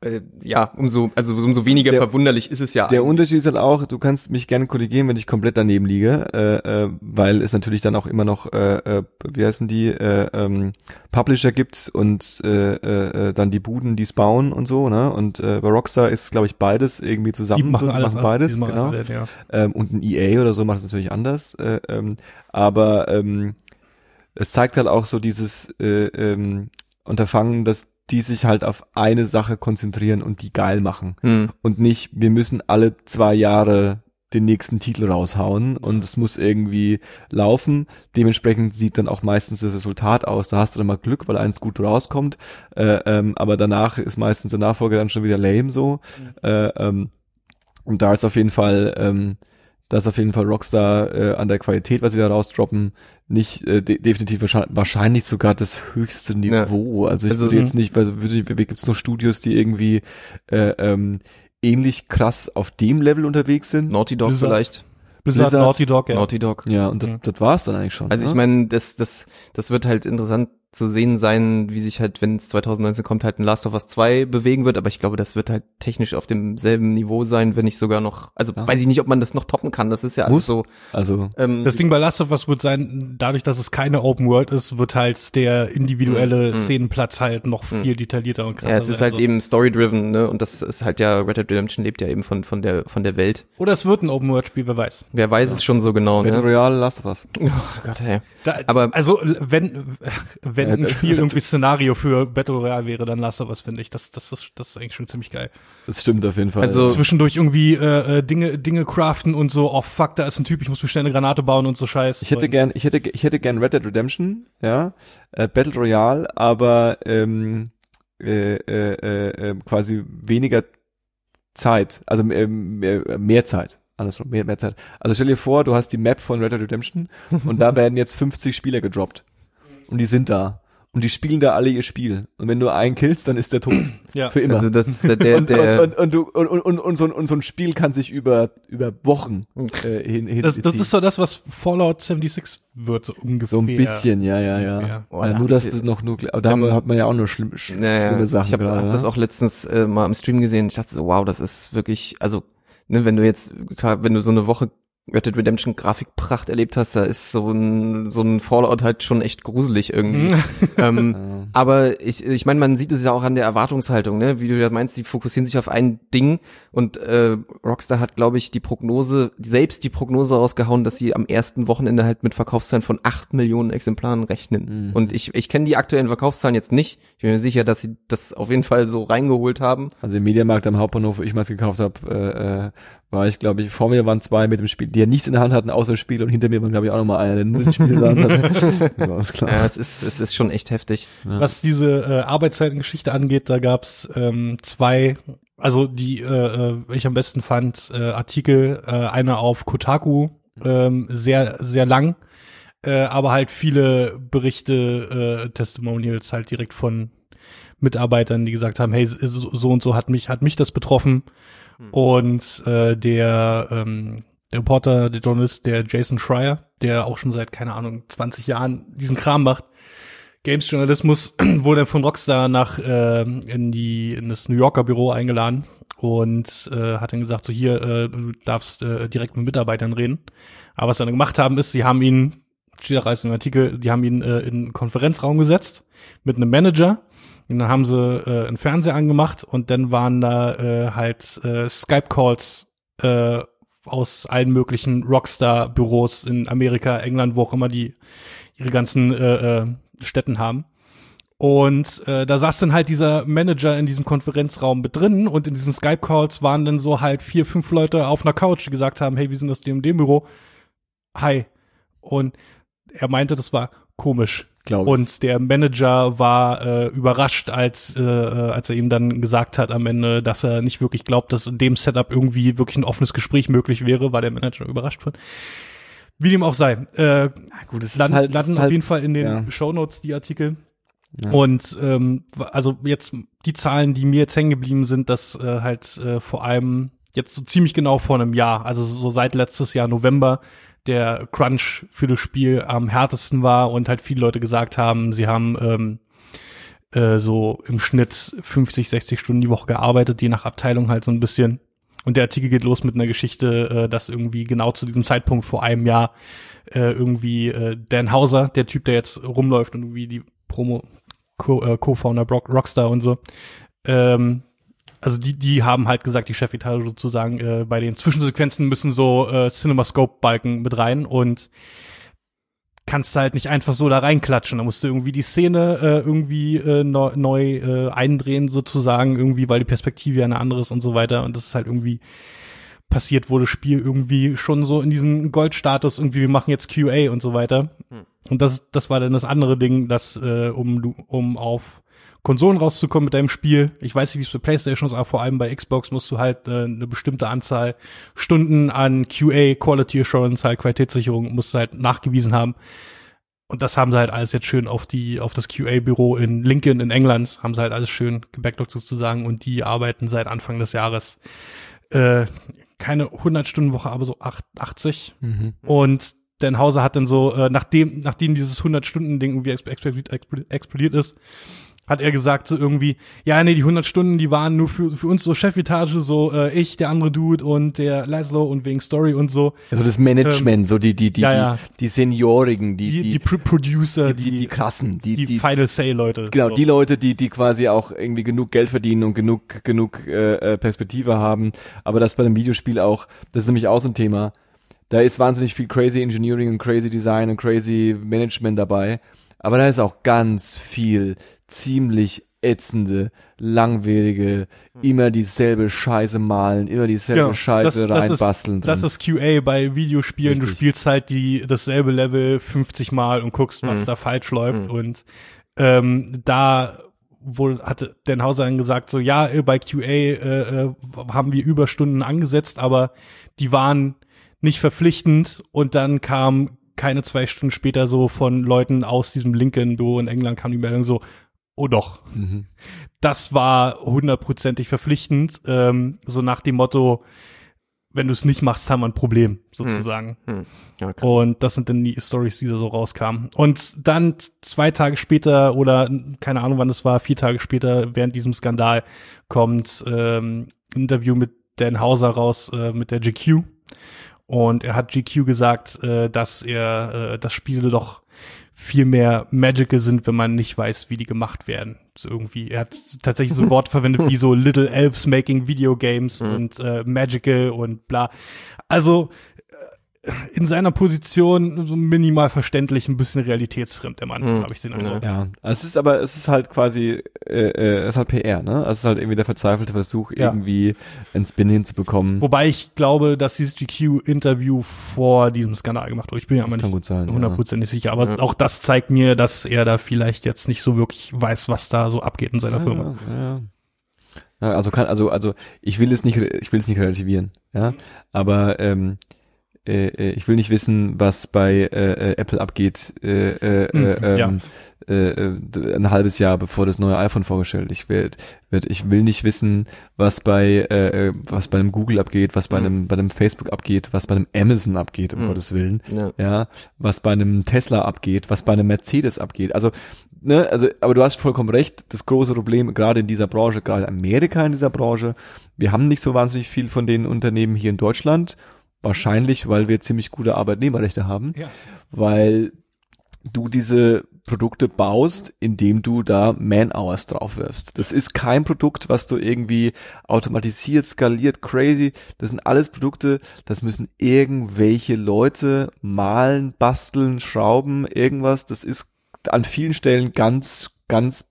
äh, ja, umso also umso weniger Der- verwunderlich ist es ja. Der Unterschied ist halt auch, du kannst mich gerne korrigieren, wenn ich komplett daneben liege, äh, äh, weil es natürlich dann auch immer noch, äh, äh, wie heißen die, äh, ähm, Publisher gibt und äh, äh, dann die Buden, die es bauen und so, ne? Und äh, bei Rockstar ist, glaube ich, beides irgendwie zusammen. Die machen so, alles, machen beides, die machen genau. alles, ja. Ähm, und ein EA oder so macht es natürlich anders. Äh, ähm, aber ähm, es zeigt halt auch so dieses äh, ähm, Unterfangen, dass die sich halt auf eine Sache konzentrieren und die geil machen hm. und nicht, wir müssen alle zwei Jahre den nächsten Titel raushauen und es muss irgendwie laufen. Dementsprechend sieht dann auch meistens das Resultat aus. Da hast du dann mal Glück, weil eins gut rauskommt, äh, ähm, aber danach ist meistens der Nachfolger dann schon wieder lame so. Äh, ähm, und da ist auf jeden Fall, ähm, da ist auf jeden Fall Rockstar äh, an der Qualität, was sie da rausdroppen, nicht äh, de definitiv wahrscheinlich, wahrscheinlich sogar das höchste Niveau. Also ich Also, würde jetzt mh. nicht, weil würde, gibt's nur Studios, die irgendwie äh, ähm, ähnlich krass auf dem Level unterwegs sind. Naughty Dog Blizzard. vielleicht. Blizzard, Blizzard, Naughty Dog, ja. Naughty Dog. Ja, und das, Mhm. das war's dann eigentlich schon. Also ne? ich meine, das, das, das wird halt interessant zu sehen sein, wie sich halt, wenn es 2019 kommt, halt ein Last of Us 2 bewegen wird, aber ich glaube, das wird halt technisch auf demselben Niveau sein, wenn nicht sogar noch, also Ja. weiß ich nicht, ob man das noch toppen kann, das ist ja alles so, Also, ähm, Das Ding bei Last of Us wird sein, dadurch, dass es keine Open World ist, wird halt der individuelle Mhm. Szenenplatz halt noch viel detaillierter und krasser ja, es ist halt So. eben story-driven, ne, und das ist halt ja, Red Dead Redemption lebt ja eben von, von der, von der Welt. Oder es wird ein Open World Spiel, wer weiß. Wer weiß es schon so genau, Battle ne? Royale, Last of Us. Oh Gott, ey. Da, Aber- also wenn wenn Ja, ein das- Spiel irgendwie Szenario für Battle Royale wäre, dann Last of Us finde ich. Das das ist das ist eigentlich schon ziemlich geil. Das stimmt auf jeden Fall. Also- Zwischendurch irgendwie äh, äh, Dinge Dinge craften und so. Oh fuck, da ist ein Typ, ich muss mir schnell eine Granate bauen und so Scheiß. Ich hätte gern, ich hätte, ich hätte gern Red Dead Redemption, ja, äh, Battle Royale, aber ähm, äh, äh, äh, äh, quasi weniger Zeit, also ähm, mehr, mehr Zeit. Andersrum, mehr, mehr Zeit. Also stell dir vor, du hast die Map von Red Dead Redemption und da werden jetzt 50 Spieler gedroppt. Und die sind da. Und die spielen da alle ihr Spiel. Und wenn du einen killst, dann ist der tot. Ja. Für immer. Also das, der, der, und, der und, und, und, du, und, und, und, und, so, ein- und so ein Spiel kann sich über, über Wochen äh, hin, hin Das, das ist so das, was Fallout 76 wird, so ungefähr. So ein bisschen, ja, ja, ja. Oh, ja da nur, dass das noch nur, aber da haben wir- hat man ja auch nur schlimm, sch Naja, schlimme Sachen ich habe hab das ne? auch letztens äh, mal im Stream gesehen. Ich dachte so, wow, das ist wirklich, also, ne, wenn du jetzt, klar, wenn du so eine Woche Red Dead Redemption Grafikpracht erlebt hast, da ist so ein, so ein Fallout halt schon echt gruselig irgendwie. ähm, Ja. aber ich, ich meine, man sieht es ja auch an der Erwartungshaltung, ne? Wie du ja meinst, die fokussieren sich auf ein Ding und äh, Rockstar hat, glaube ich, die Prognose, selbst die Prognose rausgehauen, dass sie am ersten Wochenende halt mit Verkaufszahlen von acht Millionen Exemplaren rechnen. Mhm. Und ich, ich kenne die aktuellen Verkaufszahlen jetzt nicht. Ich bin mir sicher, dass sie das auf jeden Fall so reingeholt haben. Also im Mediamarkt am Hauptbahnhof, wo ich mal gekauft habe, äh, äh, war ich, glaube ich, vor mir waren zwei mit dem Spiel, die ja nichts in der Hand hatten, außer das Spiel und hinter mir war, glaube ich, auch nochmal einer, der nur das Spiel in der Hand hatte. ja, ist klar. Ja, es ist, es ist schon echt heftig. Was diese äh, Arbeitszeitengeschichte angeht, da gab's ähm, zwei, also die äh, äh, ich am besten fand, äh, Artikel, äh, einer auf Kotaku, ähm, sehr, sehr lang, äh, aber halt viele Berichte, äh, Testimonials halt direkt von Mitarbeitern, die gesagt haben, hey, so, so und so hat mich, hat mich das betroffen. Und äh, der, ähm, der Reporter, der Journalist, der Jason Schreier, der auch schon seit, keine Ahnung, 20 Jahren diesen Kram macht, Games-Journalismus, wurde von Rockstar nach äh, in die in das New Yorker Büro eingeladen und äh, hat dann gesagt, so hier, äh, du darfst äh, direkt mit Mitarbeitern reden. Aber was sie dann gemacht haben, ist, sie haben ihn, steht auch alles im Artikel, die haben ihn äh, in einen Konferenzraum gesetzt mit einem Manager. Und dann haben sie äh, einen Fernseher angemacht und dann waren da äh, halt äh, Skype-Calls äh, aus allen möglichen Rockstar-Büros in Amerika, England, wo auch immer die ihre ganzen äh, äh, Städten haben. Und äh, da saß dann halt dieser Manager in diesem Konferenzraum mit drin und in diesen Skype-Calls waren dann so halt vier, fünf Leute auf einer Couch, die gesagt haben, hey, wir sind aus dem und dem Büro. Hi. Und er meinte, das war komisch. Glaube ich. Und der Manager war äh, überrascht, als, äh, äh, als er ihm dann gesagt hat am Ende, dass er nicht wirklich glaubt, dass in dem Setup irgendwie wirklich ein offenes Gespräch möglich wäre, war der Manager überrascht wird. Wie dem auch sei. Äh, gut, es landen, halt- landen auf halt- jeden Fall in den ja. Shownotes die Artikel. Ja. Und ähm, also jetzt die Zahlen, die mir jetzt hängen geblieben sind, dass äh, halt äh, vor allem jetzt so ziemlich genau vor einem Jahr, also so seit letztes Jahr November, der Crunch für das Spiel am härtesten war und halt viele Leute gesagt haben, sie haben ähm, äh, so im Schnitt 50, 60 Stunden die Woche gearbeitet, je nach Abteilung halt so ein bisschen. Und der Artikel geht los mit einer Geschichte, äh, dass irgendwie genau zu diesem Zeitpunkt vor einem Jahr äh, irgendwie äh, Dan Hauser, der Typ, der jetzt rumläuft und irgendwie die Promo äh, Co-Founder Brock, Rockstar und so, ähm, also die, die haben halt gesagt, die Chefetage sozusagen, äh, bei den Zwischensequenzen müssen so äh, CinemaScope-Balken mit rein und kannst du halt nicht einfach so da reinklatschen. Da musst du irgendwie die Szene äh, irgendwie äh, neu, neu äh, eindrehen sozusagen, irgendwie, weil die Perspektive ja eine andere ist und so weiter. Und das ist halt irgendwie passiert, wo das Spiel irgendwie schon so in diesem Goldstatus irgendwie, wir machen jetzt QA und so weiter. Und das, das war dann das andere Ding, dass äh, um, um auf Konsolen rauszukommen mit deinem Spiel. Ich weiß nicht, wie es für PlayStation ist, aber vor allem bei Xbox musst du halt äh, eine bestimmte Anzahl Stunden an QA, Quality Assurance, halt Qualitätssicherung, musst du halt nachgewiesen haben. Und das haben sie halt alles jetzt schön auf die, auf das QA-Büro in Lincoln in England, haben sie halt alles schön gebackloggt sozusagen und die arbeiten seit Anfang des Jahres äh, keine 100-Stunden-Woche, aber so acht- 80. Mhm. Und Dan Hauser hat dann so, äh, nachdem, nachdem dieses 100-Stunden-Ding irgendwie explodiert, explodiert ist, hat er gesagt so irgendwie, ja, nee, die 100 Stunden, die waren nur für, für uns so Chefetage, so äh, ich, der andere Dude und der Laszlo und wegen Story und so. Also das Management, ähm, so die die die, ja, ja. die die Seniorigen, die Die, die die, Pro Producer, die, die, die krassen, die die, die, Final Say-Leute. genau so. die Leute, die die quasi auch irgendwie genug Geld verdienen und genug genug äh, äh, Perspektive haben, aber das bei einem Videospiel auch, das ist nämlich auch so ein Thema. Da ist wahnsinnig viel crazy Engineering und crazy Design und crazy Management dabei, aber da ist auch ganz viel ziemlich ätzende, langwierige, immer dieselbe Scheiße malen, immer dieselbe Genau, Scheiße das- das ist- reinbasteln. Das drin. ist QA bei Videospielen. Du Richtig. spielst halt die dasselbe Level 50 Mal und guckst, was Mhm. da falsch läuft. Mhm. Und ähm, da wohl hatte Dan Hauser dann gesagt, so ja, äh, bei QA äh, äh, haben wir Überstunden angesetzt, aber die waren nicht verpflichtend und dann kam keine zwei Stunden später so von Leuten aus diesem Lincoln-Büro in England kam die Meldung so, oh doch, Mhm. das war hundertprozentig verpflichtend, ähm, so nach dem Motto, wenn du es nicht machst, haben wir ein Problem, sozusagen. Hm. Ja, krass. Und das sind dann die Stories, die da so rauskamen. Und dann zwei Tage später oder keine Ahnung, wann es war, vier Tage später, während diesem Skandal, kommt ähm, ein Interview mit Dan Hauser raus, äh, mit der GQ. Und er hat GQ gesagt, äh, dass er, äh, das Spiele doch viel mehr Magical sind, wenn man nicht weiß, wie die gemacht werden. So irgendwie. Er hat tatsächlich so Worte verwendet wie so Little Elves making Video Games Mhm. und äh, Magical und bla. Also in seiner Position so minimal verständlich, ein bisschen realitätsfremd, der Mann, Mhm. habe ich den Eindruck. Ja, es ist aber, es ist halt quasi, äh, äh, es ist halt PR, ne? Also Es ist halt irgendwie der verzweifelte Versuch, Ja. irgendwie einen Spin hinzubekommen. Wobei ich glaube, dass dieses GQ-Interview vor diesem Skandal gemacht wurde. Ich bin ja kann nicht sein. Ja. hundertprozentig sicher. Aber Ja. auch das zeigt mir, dass er da vielleicht jetzt nicht so wirklich weiß, was da so abgeht in seiner Firma. Ja, ja. ja, also kann, also, also ich will es nicht, ich will es nicht relativieren, ja, Mhm. aber ähm, äh, äh, ich will nicht wissen, was bei äh, äh, Apple abgeht, äh, äh, äh, ja. ähm, äh, äh, ein halbes Jahr bevor das neue iPhone vorgestellt wird. Ich will nicht wissen, was bei äh, äh, was bei einem Google abgeht, was bei Mhm. einem bei einem Facebook abgeht, was bei einem Amazon abgeht, um Mhm. Gottes Willen ja. ja, was bei einem Tesla abgeht, was bei einem Mercedes abgeht. Also, ne, also, aber du hast vollkommen recht, das große Problem, gerade in dieser Branche, gerade Amerika in dieser Branche, wir haben nicht so wahnsinnig viel von den Unternehmen hier in Deutschland, wahrscheinlich, weil wir ziemlich gute Arbeitnehmerrechte haben, Ja. weil du diese Produkte baust, indem du da Man-Hours draufwirfst. Das ist kein Produkt, was du irgendwie automatisiert, skaliert, crazy. Das sind alles Produkte, das müssen irgendwelche Leute malen, basteln, schrauben, irgendwas. Das ist an vielen Stellen ganz, ganz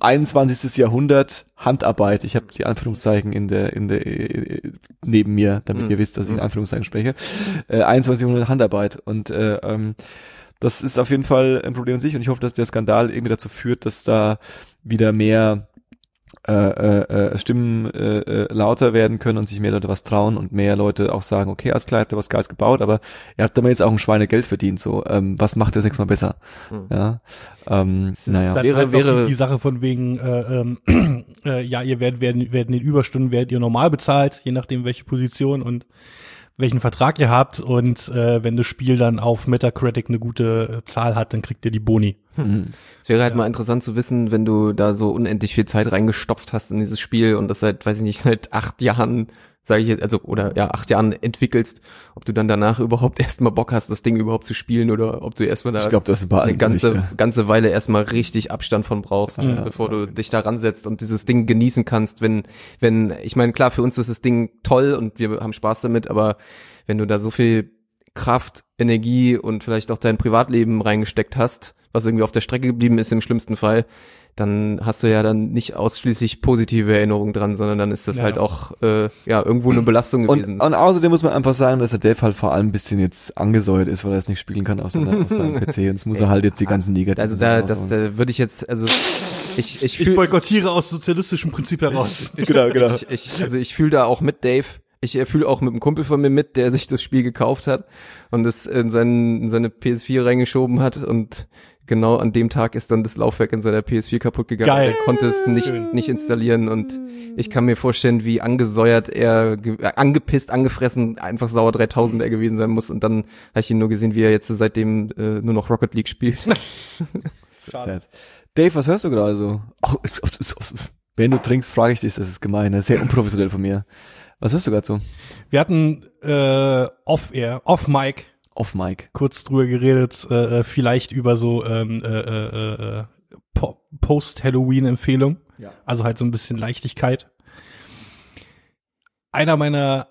21. Jahrhundert Handarbeit. Ich habe die Anführungszeichen in der in der äh, neben mir, damit Mhm. ihr wisst, dass ich in Mhm. Anführungszeichen spreche. Äh, 21. Jahrhundert Handarbeit und äh, ähm, das ist auf jeden Fall ein Problem an sich und ich hoffe, dass der Skandal irgendwie dazu führt, dass da wieder mehr äh, äh, äh, Stimmen äh, äh, lauter werden können und sich mehr Leute was trauen und mehr Leute auch sagen, okay, alles klar, habt ihr was Geiles gebaut, aber ihr habt damit jetzt auch ein Schweinegeld verdient, so, ähm, was macht ihr sechsmal besser? Mhm. Ja, ähm, Es ist naja. dann Wäre- halt wäre- die Sache von wegen, äh, ähm, äh, ja, ihr werdet, werden, werden den Überstunden, werdet ihr normal bezahlt, je nachdem welche Position und welchen Vertrag ihr habt und äh, wenn das Spiel dann auf Metacritic eine gute äh, Zahl hat, dann kriegt ihr die Boni. Es wäre halt Ja. mal interessant zu wissen, wenn du da so unendlich viel Zeit reingestopft hast in dieses Spiel und das seit, weiß ich nicht, seit acht Jahren, sage ich jetzt, also oder ja, acht Jahren entwickelst, ob du dann danach überhaupt erstmal Bock hast, das Ding überhaupt zu spielen oder ob du erstmal da Ich glaube, das eine ganze, durch, ja. ganze Weile erstmal richtig Abstand von brauchst, Ja. bevor du dich da ransetzt und dieses Ding genießen kannst, wenn, wenn, ich meine, klar, für uns ist das Ding toll und wir haben Spaß damit, aber wenn du da so viel Kraft, Energie und vielleicht auch dein Privatleben reingesteckt hast, was irgendwie auf der Strecke geblieben ist im schlimmsten Fall, dann hast du ja dann nicht ausschließlich positive Erinnerungen dran, sondern dann ist das Ja. halt auch äh, ja irgendwo eine Belastung gewesen. Und, und außerdem muss man einfach sagen, dass der Dev halt vor allem ein bisschen jetzt angesäuert ist, weil er es nicht spielen kann auf, seiner, auf seinem PC. Und jetzt muss er halt jetzt die ganzen negativen also da, das raushauen. äh, würde ich jetzt, also ich, ich Ich fühl, boykottiere aus sozialistischem Prinzip heraus. Genau, genau. Ich, ich, also ich fühle da auch mit Dave. Ich äh, fühle auch mit einem Kumpel von mir mit, der sich das Spiel gekauft hat und es in, seinen, in seine PS4 reingeschoben hat und genau an dem Tag ist dann das Laufwerk in seiner PS4 kaputt gegangen. Geil. Er konnte es nicht, Schön. nicht installieren und ich kann mir vorstellen, wie angesäuert er, äh, angepisst, angefressen, einfach sauer 3000 er gewesen sein muss und dann habe ich ihn nur gesehen, wie er jetzt seitdem äh, nur noch Rocket League spielt. Sad. Dave, was hörst du gerade so? Oh, wenn du trinkst, frage ich dich, das ist gemein, das ist sehr unprofessionell von mir. Was hörst du gerade so? Wir hatten äh, off-air, off-mic Off Mic. kurz drüber geredet, äh, äh, vielleicht über so ähm, äh, äh, äh, Po- Post-Halloween-Empfehlung. Ja. Also halt so ein bisschen Leichtigkeit. Einer meiner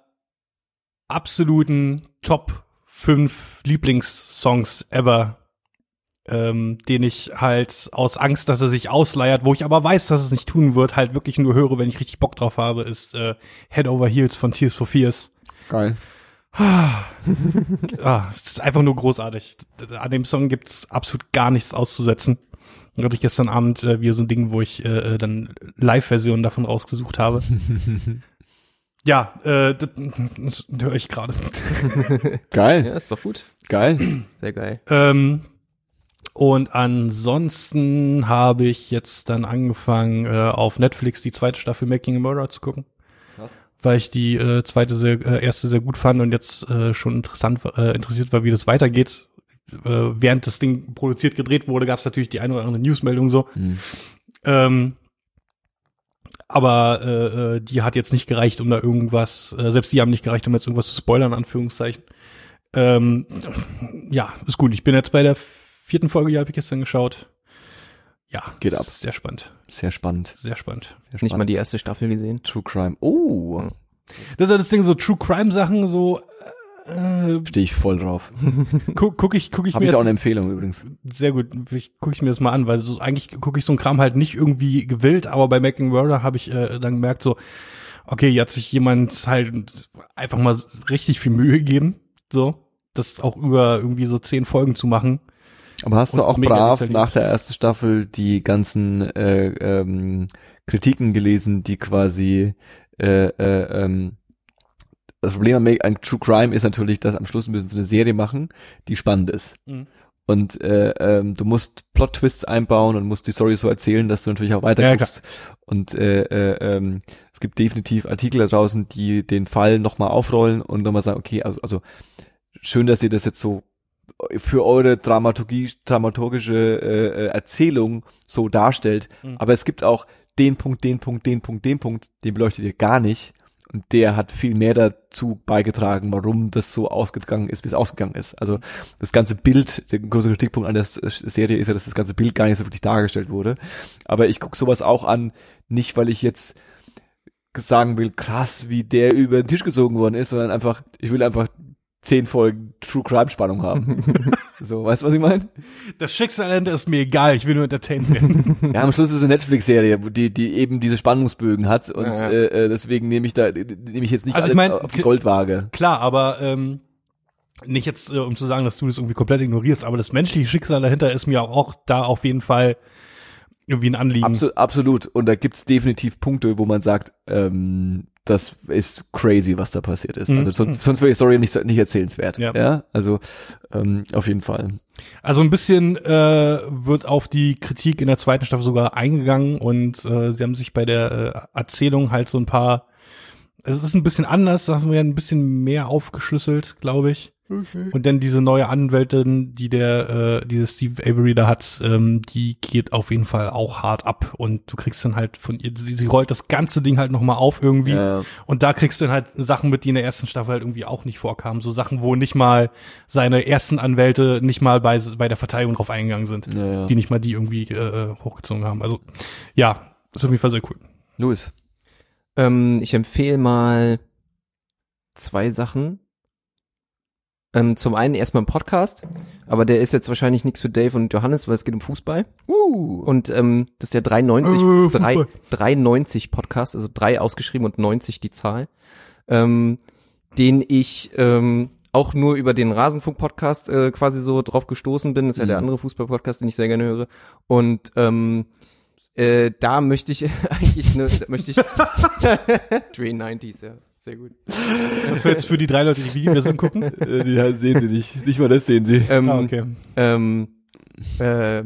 absoluten Top 5 Lieblingssongs ever, ähm, den ich halt aus Angst, dass er sich ausleiert, wo ich aber weiß, dass es nicht tun wird, halt wirklich nur höre, wenn ich richtig Bock drauf habe, ist äh, Head Over Heels von Tears for Fears. Geil. Ah, das ist einfach nur großartig. An dem Song gibt's absolut gar nichts auszusetzen. Da hatte ich gestern Abend äh, wieder so ein Ding, wo ich äh, dann Live-Versionen davon rausgesucht habe. ja, äh, das, das höre ich gerade. Geil. ja, ist doch gut. Geil. Sehr geil. ähm, und ansonsten habe ich jetzt dann angefangen, äh, auf Netflix die zweite Staffel Making a Murder zu gucken. Krass. weil ich die äh, zweite sehr, äh, erste sehr gut fand und jetzt äh, schon interessant äh, interessiert war, wie das weitergeht. Äh, während das Ding produziert gedreht wurde, gab es natürlich die eine oder andere Newsmeldung so. Mhm. Ähm, aber äh, äh, die hat jetzt nicht gereicht, um da irgendwas, äh, selbst die haben nicht gereicht, um jetzt irgendwas zu spoilern, Anführungszeichen. Ähm, ja, ist gut. Ich bin jetzt bei der vierten Folge, die habe ich gestern geschaut. Ja, Geht ab. Sehr spannend. Sehr spannend. Sehr spannend. Sehr Nicht mal spannend. die erste Staffel gesehen. True Crime. Oh, Das ist ja das Ding, so True Crime Sachen, so äh, stehe ich voll drauf. guck, guck ich, guck ich Habe mir ich auch jetzt, eine Empfehlung übrigens. sehr gut, ich, guck ich mir das mal an, weil so eigentlich gucke ich so einen Kram halt nicht irgendwie gewillt, aber bei Making Murder habe ich äh, dann gemerkt so, okay, hier hat sich jemand halt einfach mal richtig viel Mühe gegeben, so, das auch über irgendwie so zehn Folgen zu machen. Aber hast du auch brav nach der ersten Staffel die ganzen äh, ähm, Kritiken gelesen, die quasi äh, äh, ähm, das Problem an True Crime ist natürlich, dass am Schluss müssen sie eine Serie machen, die spannend ist. Mhm. Und äh, ähm, du musst Plot-Twists einbauen und musst die Story so erzählen, dass du natürlich auch weiter Ja, guckst. und äh, äh, ähm, es gibt definitiv Artikel da draußen, die den Fall nochmal aufrollen und nochmal sagen, okay, also, also schön, dass ihr das jetzt so für eure Dramaturgie, dramaturgische äh, äh, Erzählung so darstellt. Mhm. Aber es gibt auch den Punkt, den Punkt, den Punkt, den Punkt, den beleuchtet ihr gar nicht. Und der hat viel mehr dazu beigetragen, warum das so ausgegangen ist, wie es ausgegangen ist. Also das ganze Bild, der große Kritikpunkt an der Serie ist ja, dass das ganze Bild gar nicht so wirklich dargestellt wurde. Aber ich gucke sowas auch an, nicht weil ich jetzt sagen will, krass, wie der über den Tisch gezogen worden ist, sondern einfach, ich will einfach zehn Folgen True Crime Spannung haben. so, weißt du, was ich meine? Das Schicksalende ist mir egal, ich will nur entertained werden. Ja, am Schluss ist es eine Netflix-Serie, die, die eben diese Spannungsbögen hat und Ja, ja. Äh, äh, deswegen nehme ich da, nehme ich jetzt nicht Also ich alles mein, auf die Goldwaage. Klar, aber ähm, nicht jetzt, äh, um zu sagen, dass du das irgendwie komplett ignorierst, aber das menschliche Schicksal dahinter ist mir auch da auf jeden Fall irgendwie ein Anliegen. Absolut, absolut. Und da gibt's definitiv Punkte, wo man sagt, ähm, das ist crazy, was da passiert ist. Mhm. Also sonst, sonst wäre die Story nicht, nicht erzählenswert. Ja. Ja, also ähm, auf jeden Fall. Also ein bisschen äh, wird auf die Kritik in der zweiten Staffel sogar eingegangen und äh, sie haben sich bei der äh, Erzählung halt so ein paar, es ist ein bisschen anders, sagen wir ein bisschen mehr aufgeschlüsselt, glaube ich. Und dann diese neue Anwältin, die der, äh, die der Steve Avery da hat, ähm, die geht auf jeden Fall auch hart ab und du kriegst dann halt von ihr, sie, sie rollt das ganze Ding halt nochmal auf irgendwie. Ja. Und da kriegst du dann halt Sachen mit, die in der ersten Staffel halt irgendwie auch nicht vorkamen. So Sachen, wo nicht mal seine ersten Anwälte nicht mal bei, bei der Verteidigung drauf eingegangen sind. Ja, ja. Die nicht mal die irgendwie äh, hochgezogen haben. Also ja, ist auf jeden Fall sehr cool. Louis. Ähm, ich empfehle mal zwei Sachen. Ähm, zum einen erstmal ein Podcast, aber der ist jetzt wahrscheinlich nichts für Dave und Johannes, weil es geht um Fußball. Uh. Und ähm, das ist der 390, Äh, drei, Fußball. 390 Podcast, also drei ausgeschrieben und 90 die Zahl, ähm, den ich ähm, auch nur über den Rasenfunk-Podcast äh, quasi so drauf gestoßen bin. Das ist ja der Mhm. andere Fußball-Podcast, den ich sehr gerne höre. Und ähm, äh, da möchte ich eigentlich, da möchte ich 390s, ja. Sehr gut. Das wäre jetzt für die drei Leute, die Videoversion gucken. Äh, die sehen sie nicht. Nicht mal das sehen sie. Ähm, Ah, okay. ähm, äh,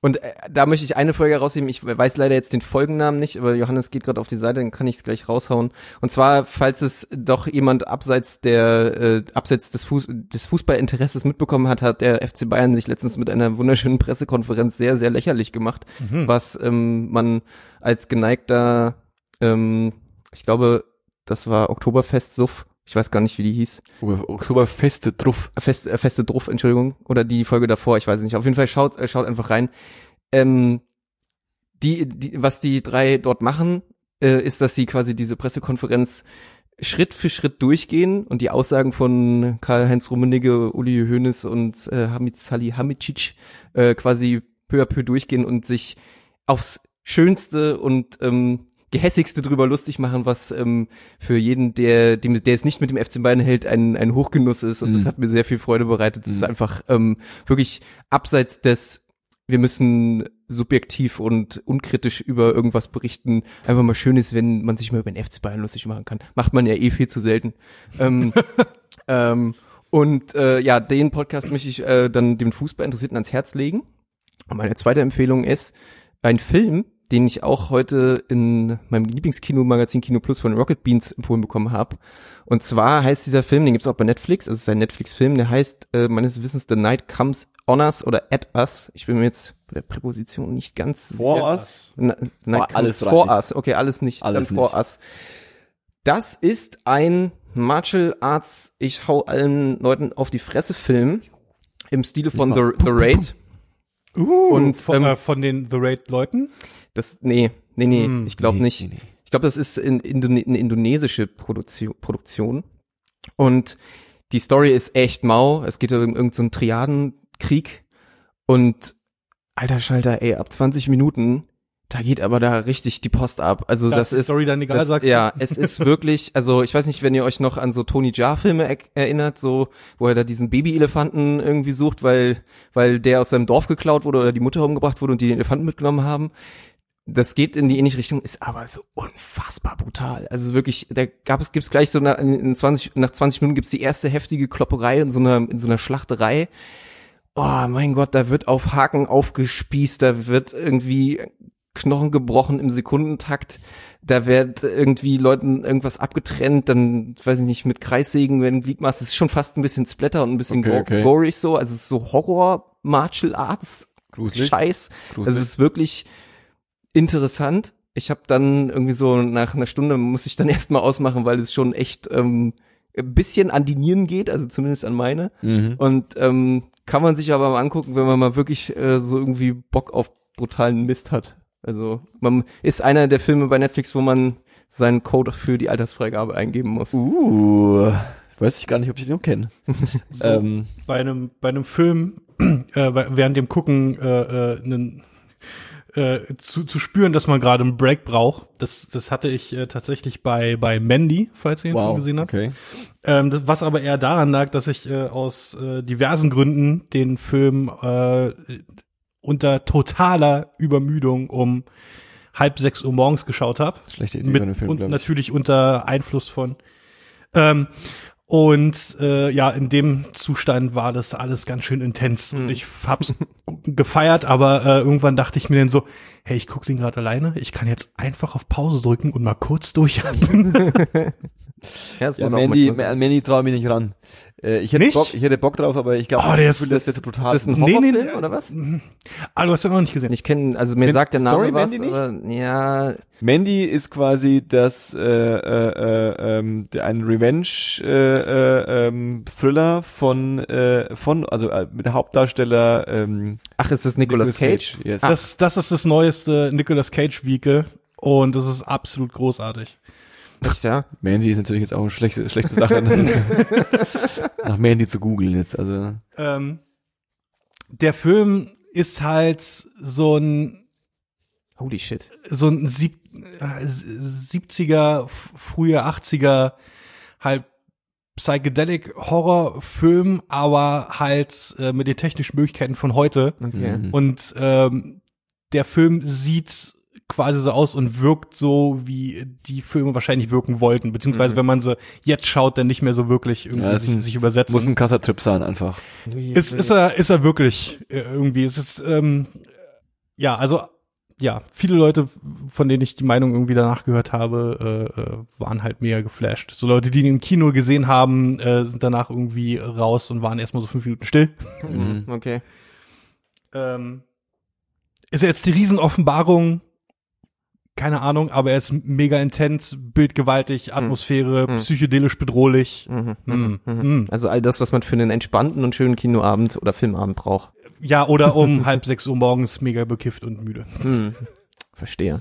und äh, da möchte ich eine Folge rausheben. Ich weiß leider jetzt den Folgennamen nicht, aber Johannes geht gerade auf die Seite, dann kann ich es gleich raushauen. Und zwar, falls es doch jemand abseits der äh, abseits des, Fuß, des Fußballinteresses mitbekommen hat, hat der FC Bayern sich letztens mit einer wunderschönen Pressekonferenz sehr sehr lächerlich gemacht, was ähm, man als geneigter, ähm, ich glaube, das war Oktoberfest Suff. Ich weiß gar nicht, wie die hieß. Oktoberfeste Truff. Fest, äh, feste Druff, Entschuldigung, oder die Folge davor, ich weiß es nicht. Auf jeden Fall schaut, äh, schaut einfach rein. Ähm, die, die, was die drei dort machen, äh, ist, dass sie quasi diese Pressekonferenz Schritt für Schritt durchgehen und die Aussagen von Karl-Heinz Rummenigge, Uli Hoeneß und äh, Hamid Salihamidzic äh, quasi peu à peu durchgehen und sich aufs Schönste und ähm, gehässigste drüber lustig machen, was ähm, für jeden, der, dem, der es nicht mit dem FC Bayern hält, ein, ein Hochgenuss ist. Und das hat mir sehr viel Freude bereitet. Das ist einfach ähm, wirklich abseits des, wir müssen subjektiv und unkritisch über irgendwas berichten, einfach mal schön ist, wenn man sich mal über den FC Bayern lustig machen kann. Macht man ja eh viel zu selten. ähm, ähm, und äh, ja, den Podcast möchte ich äh, dann dem Fußballinteressierten ans Herz legen. Und meine zweite Empfehlung ist ein Film, den ich auch heute in meinem Lieblingskino-Magazin Kino Plus von Rocket Beans empfohlen bekommen habe. Und zwar heißt dieser Film, den gibt's auch bei Netflix, also es ist ein Netflix-Film, der heißt äh, meines Wissens The Night Comes On Us oder At Us. Ich bin mir jetzt bei der Präposition nicht ganz Vor sicher. us? Na, Night Oh, alles For reicht. Us. Okay, alles nicht. Alles nicht. Us. Das ist ein Martial Arts, ich hau allen Leuten auf die Fresse Film im Stile von The, The Raid. Uh, Und, von, ähm, äh, von den The Raid-Leuten? Das, nee, nee, nee, Hm, ich glaube nee, nicht. nee, nee. Ich glaube, das ist in, Indone eine indonesische Produktion, Produktion. Und die Story ist echt mau. Es geht um irgendeinen so Triadenkrieg. Und alter Schalter, ey, ab 20 Minuten, da geht aber da richtig die Post ab. Also Da das ist. Story dann egal, das, sagst du? ja, es ist wirklich, also ich weiß nicht, wenn ihr euch noch an so Tony Jaa-Filme er erinnert, so, wo er da diesen Baby-Elefanten irgendwie sucht, weil, weil der aus seinem Dorf geklaut wurde oder die Mutter umgebracht wurde und die den Elefanten mitgenommen haben. Das geht in die ähnliche Richtung, ist aber so unfassbar brutal. Also wirklich, da gab es, gibt's gleich so nach, in 20, nach 20 Minuten gibt's die erste heftige Klopperei in so einer, in so einer Schlachterei. Oh mein Gott, da wird auf Haken aufgespießt, da wird irgendwie Knochen gebrochen im Sekundentakt, da wird irgendwie Leuten irgendwas abgetrennt, dann, weiß ich nicht, mit Kreissägen werden Gliedmaßen, es ist schon fast ein bisschen Splatter und ein bisschen Okay, okay. gorig so, also es ist so Horror, Martial Arts, Gruselig. Scheiß. Gruselig. Also es ist wirklich interessant. Ich habe dann irgendwie so nach einer Stunde muss ich dann erstmal ausmachen, weil es schon echt ähm, ein bisschen an die Nieren geht, also zumindest an meine. Mhm. Und ähm, kann man sich aber mal angucken, wenn man mal wirklich äh, so irgendwie Bock auf brutalen Mist hat. Also man ist einer der Filme bei Netflix, wo man seinen Code für die Altersfreigabe eingeben muss. Uh, weiß ich gar nicht, ob ich den noch kenne. ähm, bei einem bei einem Film äh, während dem Gucken äh, äh, einen, äh, zu, zu spüren, dass man gerade einen Break braucht. Das das hatte ich äh, tatsächlich bei bei Mandy, falls ihr ihn wow, gesehen habt. okay. Ähm, das, was aber eher daran lag, dass ich äh, aus äh, diversen Gründen den Film äh, unter totaler Übermüdung um halb sechs Uhr morgens geschaut habe. Schlechte Idee Mit, bei einem Film, und natürlich unter Einfluss von. Ähm, und äh, ja, in dem Zustand war das alles ganz schön intens. Hm. Und ich hab's gefeiert, aber äh, irgendwann dachte ich mir dann so, hey, ich gucke den gerade alleine, ich kann jetzt einfach auf Pause drücken und mal kurz durchatmen. Ja, das Ja, muss Mandy, Mandy traue mich nicht ran. Äh, ich hätte Nicht? Bock, ich hätte Bock drauf, aber ich glaube, Oh, der ist- das, das- ist brutal. Ist das ein Nee, nee, Horrorfilm nee. oder was? ah, du hast den noch nicht gesehen. Ich kenne, also mir Kennt sagt der Story Name was, Mandy nicht? aber ja, Mandy ist quasi das äh, äh, äh, ähm, ein Revenge äh, äh, ähm, Thriller von äh, von also äh, mit der Hauptdarsteller ähm, ach, ist das Nicolas, Cage? Yes. Das, das ist das neueste Nicolas Cage Vehicle und das ist absolut großartig. Echt, ja? Mandy ist natürlich jetzt auch eine schlechte schlechte Sache nach, Mandy zu googeln jetzt also Ähm, der Film ist halt so ein Holy shit. so ein sieb, äh, 70er, f- frühe 80er halt Psychedelic Horrorfilm, aber halt äh, mit den technischen Möglichkeiten von heute. Okay. Mhm. Und ähm, der Film sieht quasi so aus und wirkt so, wie die Filme wahrscheinlich wirken wollten. Beziehungsweise, wenn man sie jetzt schaut, dann nicht mehr so wirklich irgendwie Ja, ist sich, ein- sich übersetzen. Muss ein krasser Trip sein einfach. ist, ist er, ist er wirklich äh, irgendwie. Es ist, ähm, ja, also, ja, viele Leute, von denen ich die Meinung irgendwie danach gehört habe, äh, äh, waren halt mega geflasht. So Leute, die ihn im Kino gesehen haben, äh, sind danach irgendwie raus und waren erstmal so fünf Minuten still. Mhm. Okay. Ähm, ist er jetzt die Riesenoffenbarung? Keine Ahnung, aber er ist mega intens, bildgewaltig, Atmosphäre, Hm. psychedelisch bedrohlich. Mhm. Mhm. Mhm. Mhm. Also all das, was man für einen entspannten und schönen Kinoabend oder Filmabend braucht. Ja, oder um halb sechs Uhr morgens mega bekifft und müde. Mhm. Verstehe.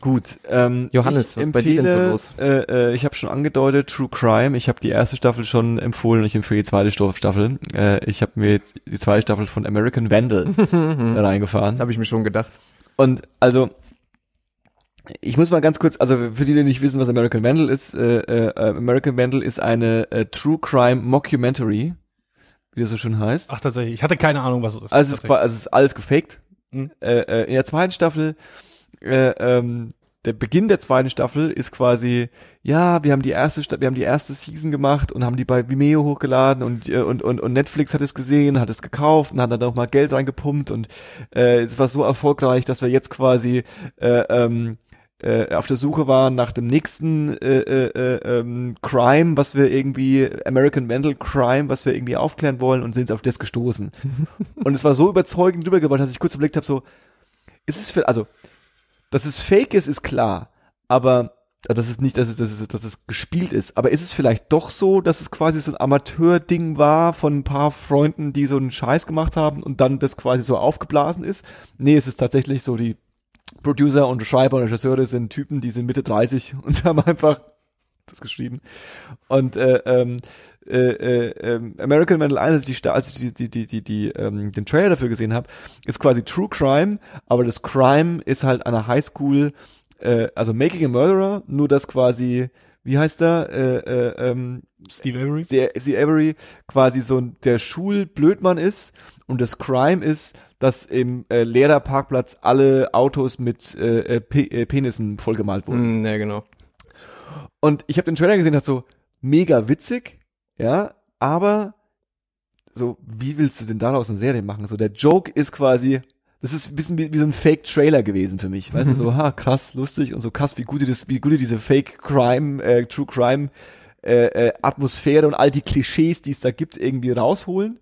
Gut, ähm, Johannes, ich was bei dir denn so empfehle, los? Äh, äh, ich habe schon angedeutet, True Crime. Ich habe die erste Staffel schon empfohlen und ich empfehle die zweite Staffel. Äh, ich habe mir die zweite Staffel von American Vandal reingefahren. Das habe ich mir schon gedacht. Und also, ich muss mal ganz kurz, also für die, die nicht wissen, was American Vandal ist, äh, äh, American Vandal ist eine äh, True Crime Mockumentary, wie das so schön heißt. Ach, tatsächlich. Ich hatte keine Ahnung, was es ist. Also es ist, also es ist alles gefaked. Mhm. Äh, äh, in der zweiten Staffel, äh, ähm, der Beginn der zweiten Staffel ist quasi, ja, wir haben die erste, Sta wir haben die erste Season gemacht und haben die bei Vimeo hochgeladen und äh, und und, und Netflix hat es gesehen, hat es gekauft und hat dann auch mal Geld reingepumpt und äh, es war so erfolgreich, dass wir jetzt quasi äh, ähm, äh, auf der Suche waren nach dem nächsten äh, äh, äh, ähm, Crime, was wir irgendwie American Vandal Crime, was wir irgendwie aufklären wollen und sind auf das gestoßen. und es war so überzeugend rübergebracht, dass ich kurz überlegt habe, so ist es für also dass es fake ist, ist klar, aber äh, das ist nicht, dass es, dass es, dass es gespielt ist. Aber ist es vielleicht doch so, dass es quasi so ein Amateur-Ding war von ein paar Freunden, die so einen Scheiß gemacht haben und dann das quasi so aufgeblasen ist? Nee, es ist tatsächlich so, die Producer und Schreiber und Regisseure sind Typen, die sind Mitte 30 und haben einfach das geschrieben. Und äh, ähm, äh, äh, ähm, American Vandal 1, als ich, die, als ich die, die, die, die, ähm, den Trailer dafür gesehen habe, ist quasi True Crime, aber das Crime ist halt an einer Highschool, äh, also Making a Murderer, nur dass quasi, wie heißt er, äh, äh, ähm, Steve Avery? Steve Steve Avery quasi so ein, der Schulblödmann ist und das Crime ist, dass im äh, Lehrerparkplatz alle Autos mit äh, äh, Pe äh, Penissen vollgemalt wurden. Mhm, ja, genau. Und ich habe den Trailer gesehen, dachte so, mega witzig, ja, aber so, wie willst du denn daraus eine Serie machen? So, der Joke ist quasi, das ist ein bisschen wie, wie so ein Fake-Trailer gewesen für mich. Weißt du, so, ha, krass, lustig und so krass, wie gut die das, wie gut die diese Fake-Crime, äh, True Crime äh, äh, Atmosphäre und all die Klischees, die es da gibt, irgendwie rausholen.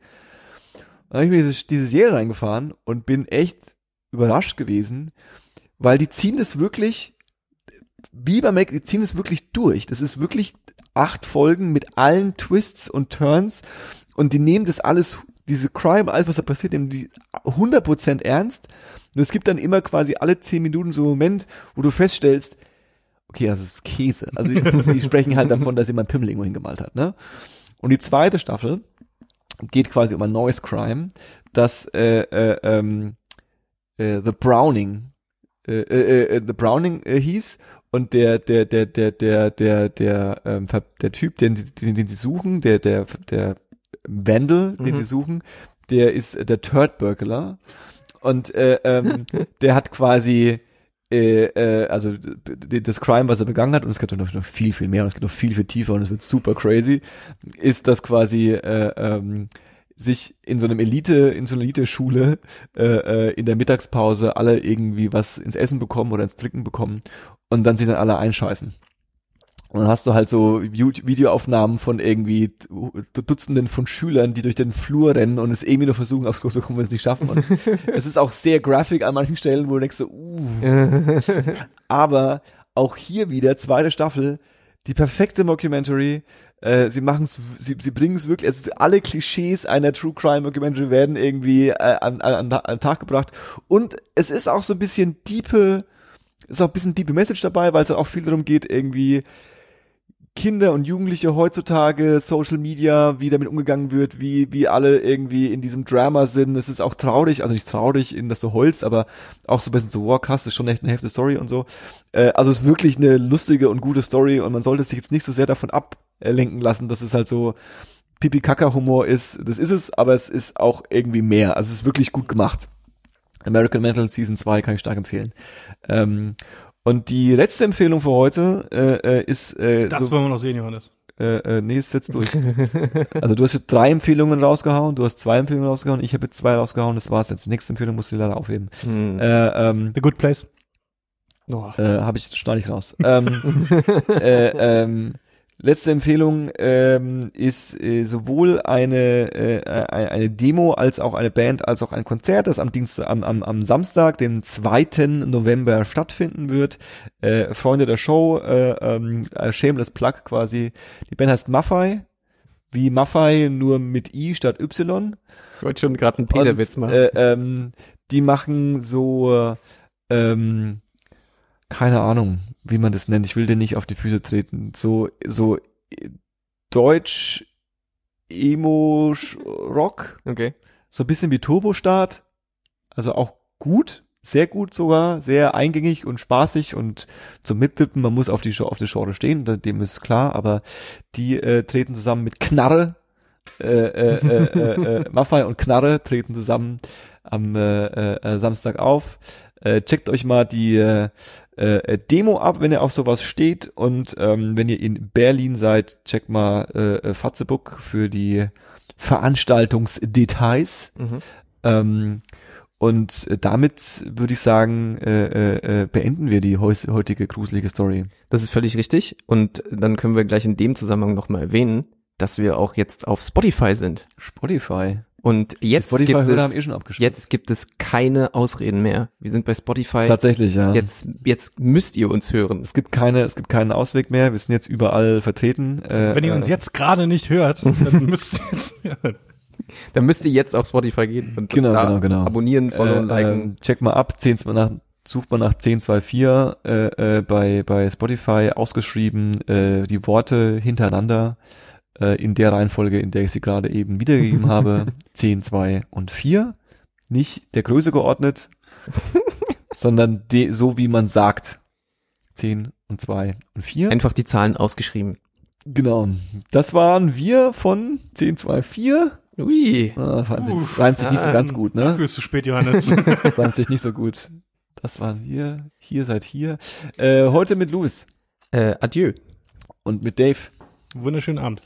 Dann habe ich mir diese, diese Serie reingefahren und bin echt überrascht gewesen, weil die ziehen das wirklich, wie bei Mac, die ziehen es wirklich durch. Das ist wirklich acht Folgen mit allen Twists und Turns und die nehmen das alles, diese Crime, alles was da passiert, nehmen die 100% ernst. Und es gibt dann immer quasi alle zehn Minuten so einen Moment, wo du feststellst, okay, das ist Käse. Also die, die sprechen halt davon, dass jemand Pimmel irgendwo hingemalt hat, ne? Und die zweite Staffel geht quasi um ein neues Crime, das äh, äh, ähm, äh, The Browning äh, äh, äh, The Browning äh, hieß und der der der der der der der ähm, der Typ den sie den, den sie suchen der der der Vandal den Mhm. sie suchen der ist äh, der Turd Burglar und äh, ähm, der hat quasi äh, äh, also das Crime, was er begangen hat, und es gibt noch, noch viel, viel mehr, und es geht noch viel, viel tiefer und es wird super crazy, ist, dass quasi äh, ähm, sich in so einem Elite, in so einer Elite-Schule äh, äh, in der Mittagspause alle irgendwie was ins Essen bekommen oder ins Trinken bekommen und dann sich dann alle einscheißen. Und dann hast du halt so Vide- Videoaufnahmen von irgendwie Dutzenden von Schülern, die durch den Flur rennen und es irgendwie nur versuchen, aufs Kurs zu kommen, wenn sie es nicht schaffen. Und es ist auch sehr graphic an manchen Stellen, wo du denkst so, uh, aber auch hier wieder, zweite Staffel, die perfekte Mockumentary. Äh, sie machen es, sie, sie bringen es wirklich, also alle Klischees einer True Crime Mockumentary werden irgendwie äh, an, an, an den Tag gebracht. Und es ist auch so ein bisschen diepe, ist auch ein bisschen diepe Message dabei, weil es auch viel darum geht, irgendwie Kinder und Jugendliche heutzutage, Social Media, wie damit umgegangen wird, wie, wie alle irgendwie in diesem Drama sind. Es ist auch traurig, also nicht traurig, in das so Holz, aber auch so ein bisschen so, wow, krass, ist schon echt eine heftige Story und so. Äh, also es ist wirklich eine lustige und gute Story und man sollte sich jetzt nicht so sehr davon ablenken lassen, dass es halt so Pipi-Kaka-Humor ist. Das ist es, aber es ist auch irgendwie mehr. Also es ist wirklich gut gemacht. American Mental Season 2 kann ich stark empfehlen. Ähm, und die letzte Empfehlung für heute äh, äh, ist äh, Das so, wollen wir noch sehen, Johannes. äh, äh, nee, ist jetzt durch. also du hast jetzt drei Empfehlungen rausgehauen, du hast zwei Empfehlungen rausgehauen, ich habe jetzt zwei rausgehauen, das war's jetzt. Die nächste Empfehlung musst du leider aufheben. Hm. Äh, ähm, The Good Place. Oh. äh, habe ich schneide ich raus. ähm, äh, ähm, letzte Empfehlung ähm, ist äh, sowohl eine äh, eine eine Demo als auch eine Band als auch ein Konzert, das am Dienstag am, am, am Samstag, den 2. November stattfinden wird. Äh, Freunde der Show, äh, ähm, äh, Shameless Plug quasi. Die Band heißt Maffei, wie Maffei nur mit i statt y. Ich wollte schon gerade einen Peterwitz machen. Äh, ähm, die machen so, ähm, keine Ahnung, wie man das nennt. Ich will dir nicht auf die Füße treten. So, so äh, Deutsch Emo Rock, okay. so ein bisschen wie Turbostart. Also auch gut, sehr gut sogar, sehr eingängig und spaßig und zum Mitwippen. Man muss auf die auf die Genre stehen, dem ist klar. Aber die äh, treten zusammen mit Knarre. Äh, äh, äh, äh, äh, Maffei und Knarre treten zusammen am äh, äh, äh, Samstag auf. Äh, checkt euch mal die äh, äh, Demo ab, wenn ihr auf sowas steht. Und ähm, wenn ihr in Berlin seid, checkt mal äh, äh, Fatzebook für die Veranstaltungsdetails. Mhm. Ähm, und damit würde ich sagen, äh, äh, äh, beenden wir die heutige gruselige Story. Das ist völlig richtig. Und dann können wir gleich in dem Zusammenhang nochmal erwähnen, dass wir auch jetzt auf Spotify sind. Spotify. Und jetzt gibt eh es, schon abgeschrieben. jetzt gibt es keine Ausreden mehr. Wir sind bei Spotify. Tatsächlich, ja. Jetzt, jetzt müsst ihr uns hören. Es gibt keine, es gibt keinen Ausweg mehr. Wir sind jetzt überall vertreten. Äh, Wenn ihr uns äh, jetzt gerade nicht hört, dann müsst ihr jetzt. Dann müsst ihr jetzt auf Spotify gehen und Genau, da genau, genau. abonnieren, followen, äh, liken. ähm, check mal ab, 10, nach, sucht mal nach 1024 äh, äh, bei, bei Spotify ausgeschrieben, äh, die Worte hintereinander äh, in der Reihenfolge, in der ich sie gerade eben wiedergegeben habe. 10, 2 und 4. Nicht der Größe geordnet, sondern de, so wie man sagt. 10 und 2 und 4. Einfach die Zahlen ausgeschrieben. Genau. Das waren wir von 10, 2, 4. Ui. Ah, Das reimt sich, Uff. reimt sich nicht so ganz gut, ne? Dafür ist zu spät, Johannes. Das reimt sich nicht so gut. Das waren wir. Hier seid hier. Äh, heute mit Louis Äh, adieu. und mit Dave Wunderschönen Abend.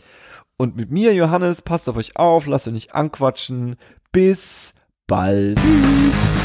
Und mit mir, Johannes. Passt auf euch auf, lasst euch nicht anquatschen. Bis bald. Tschüss.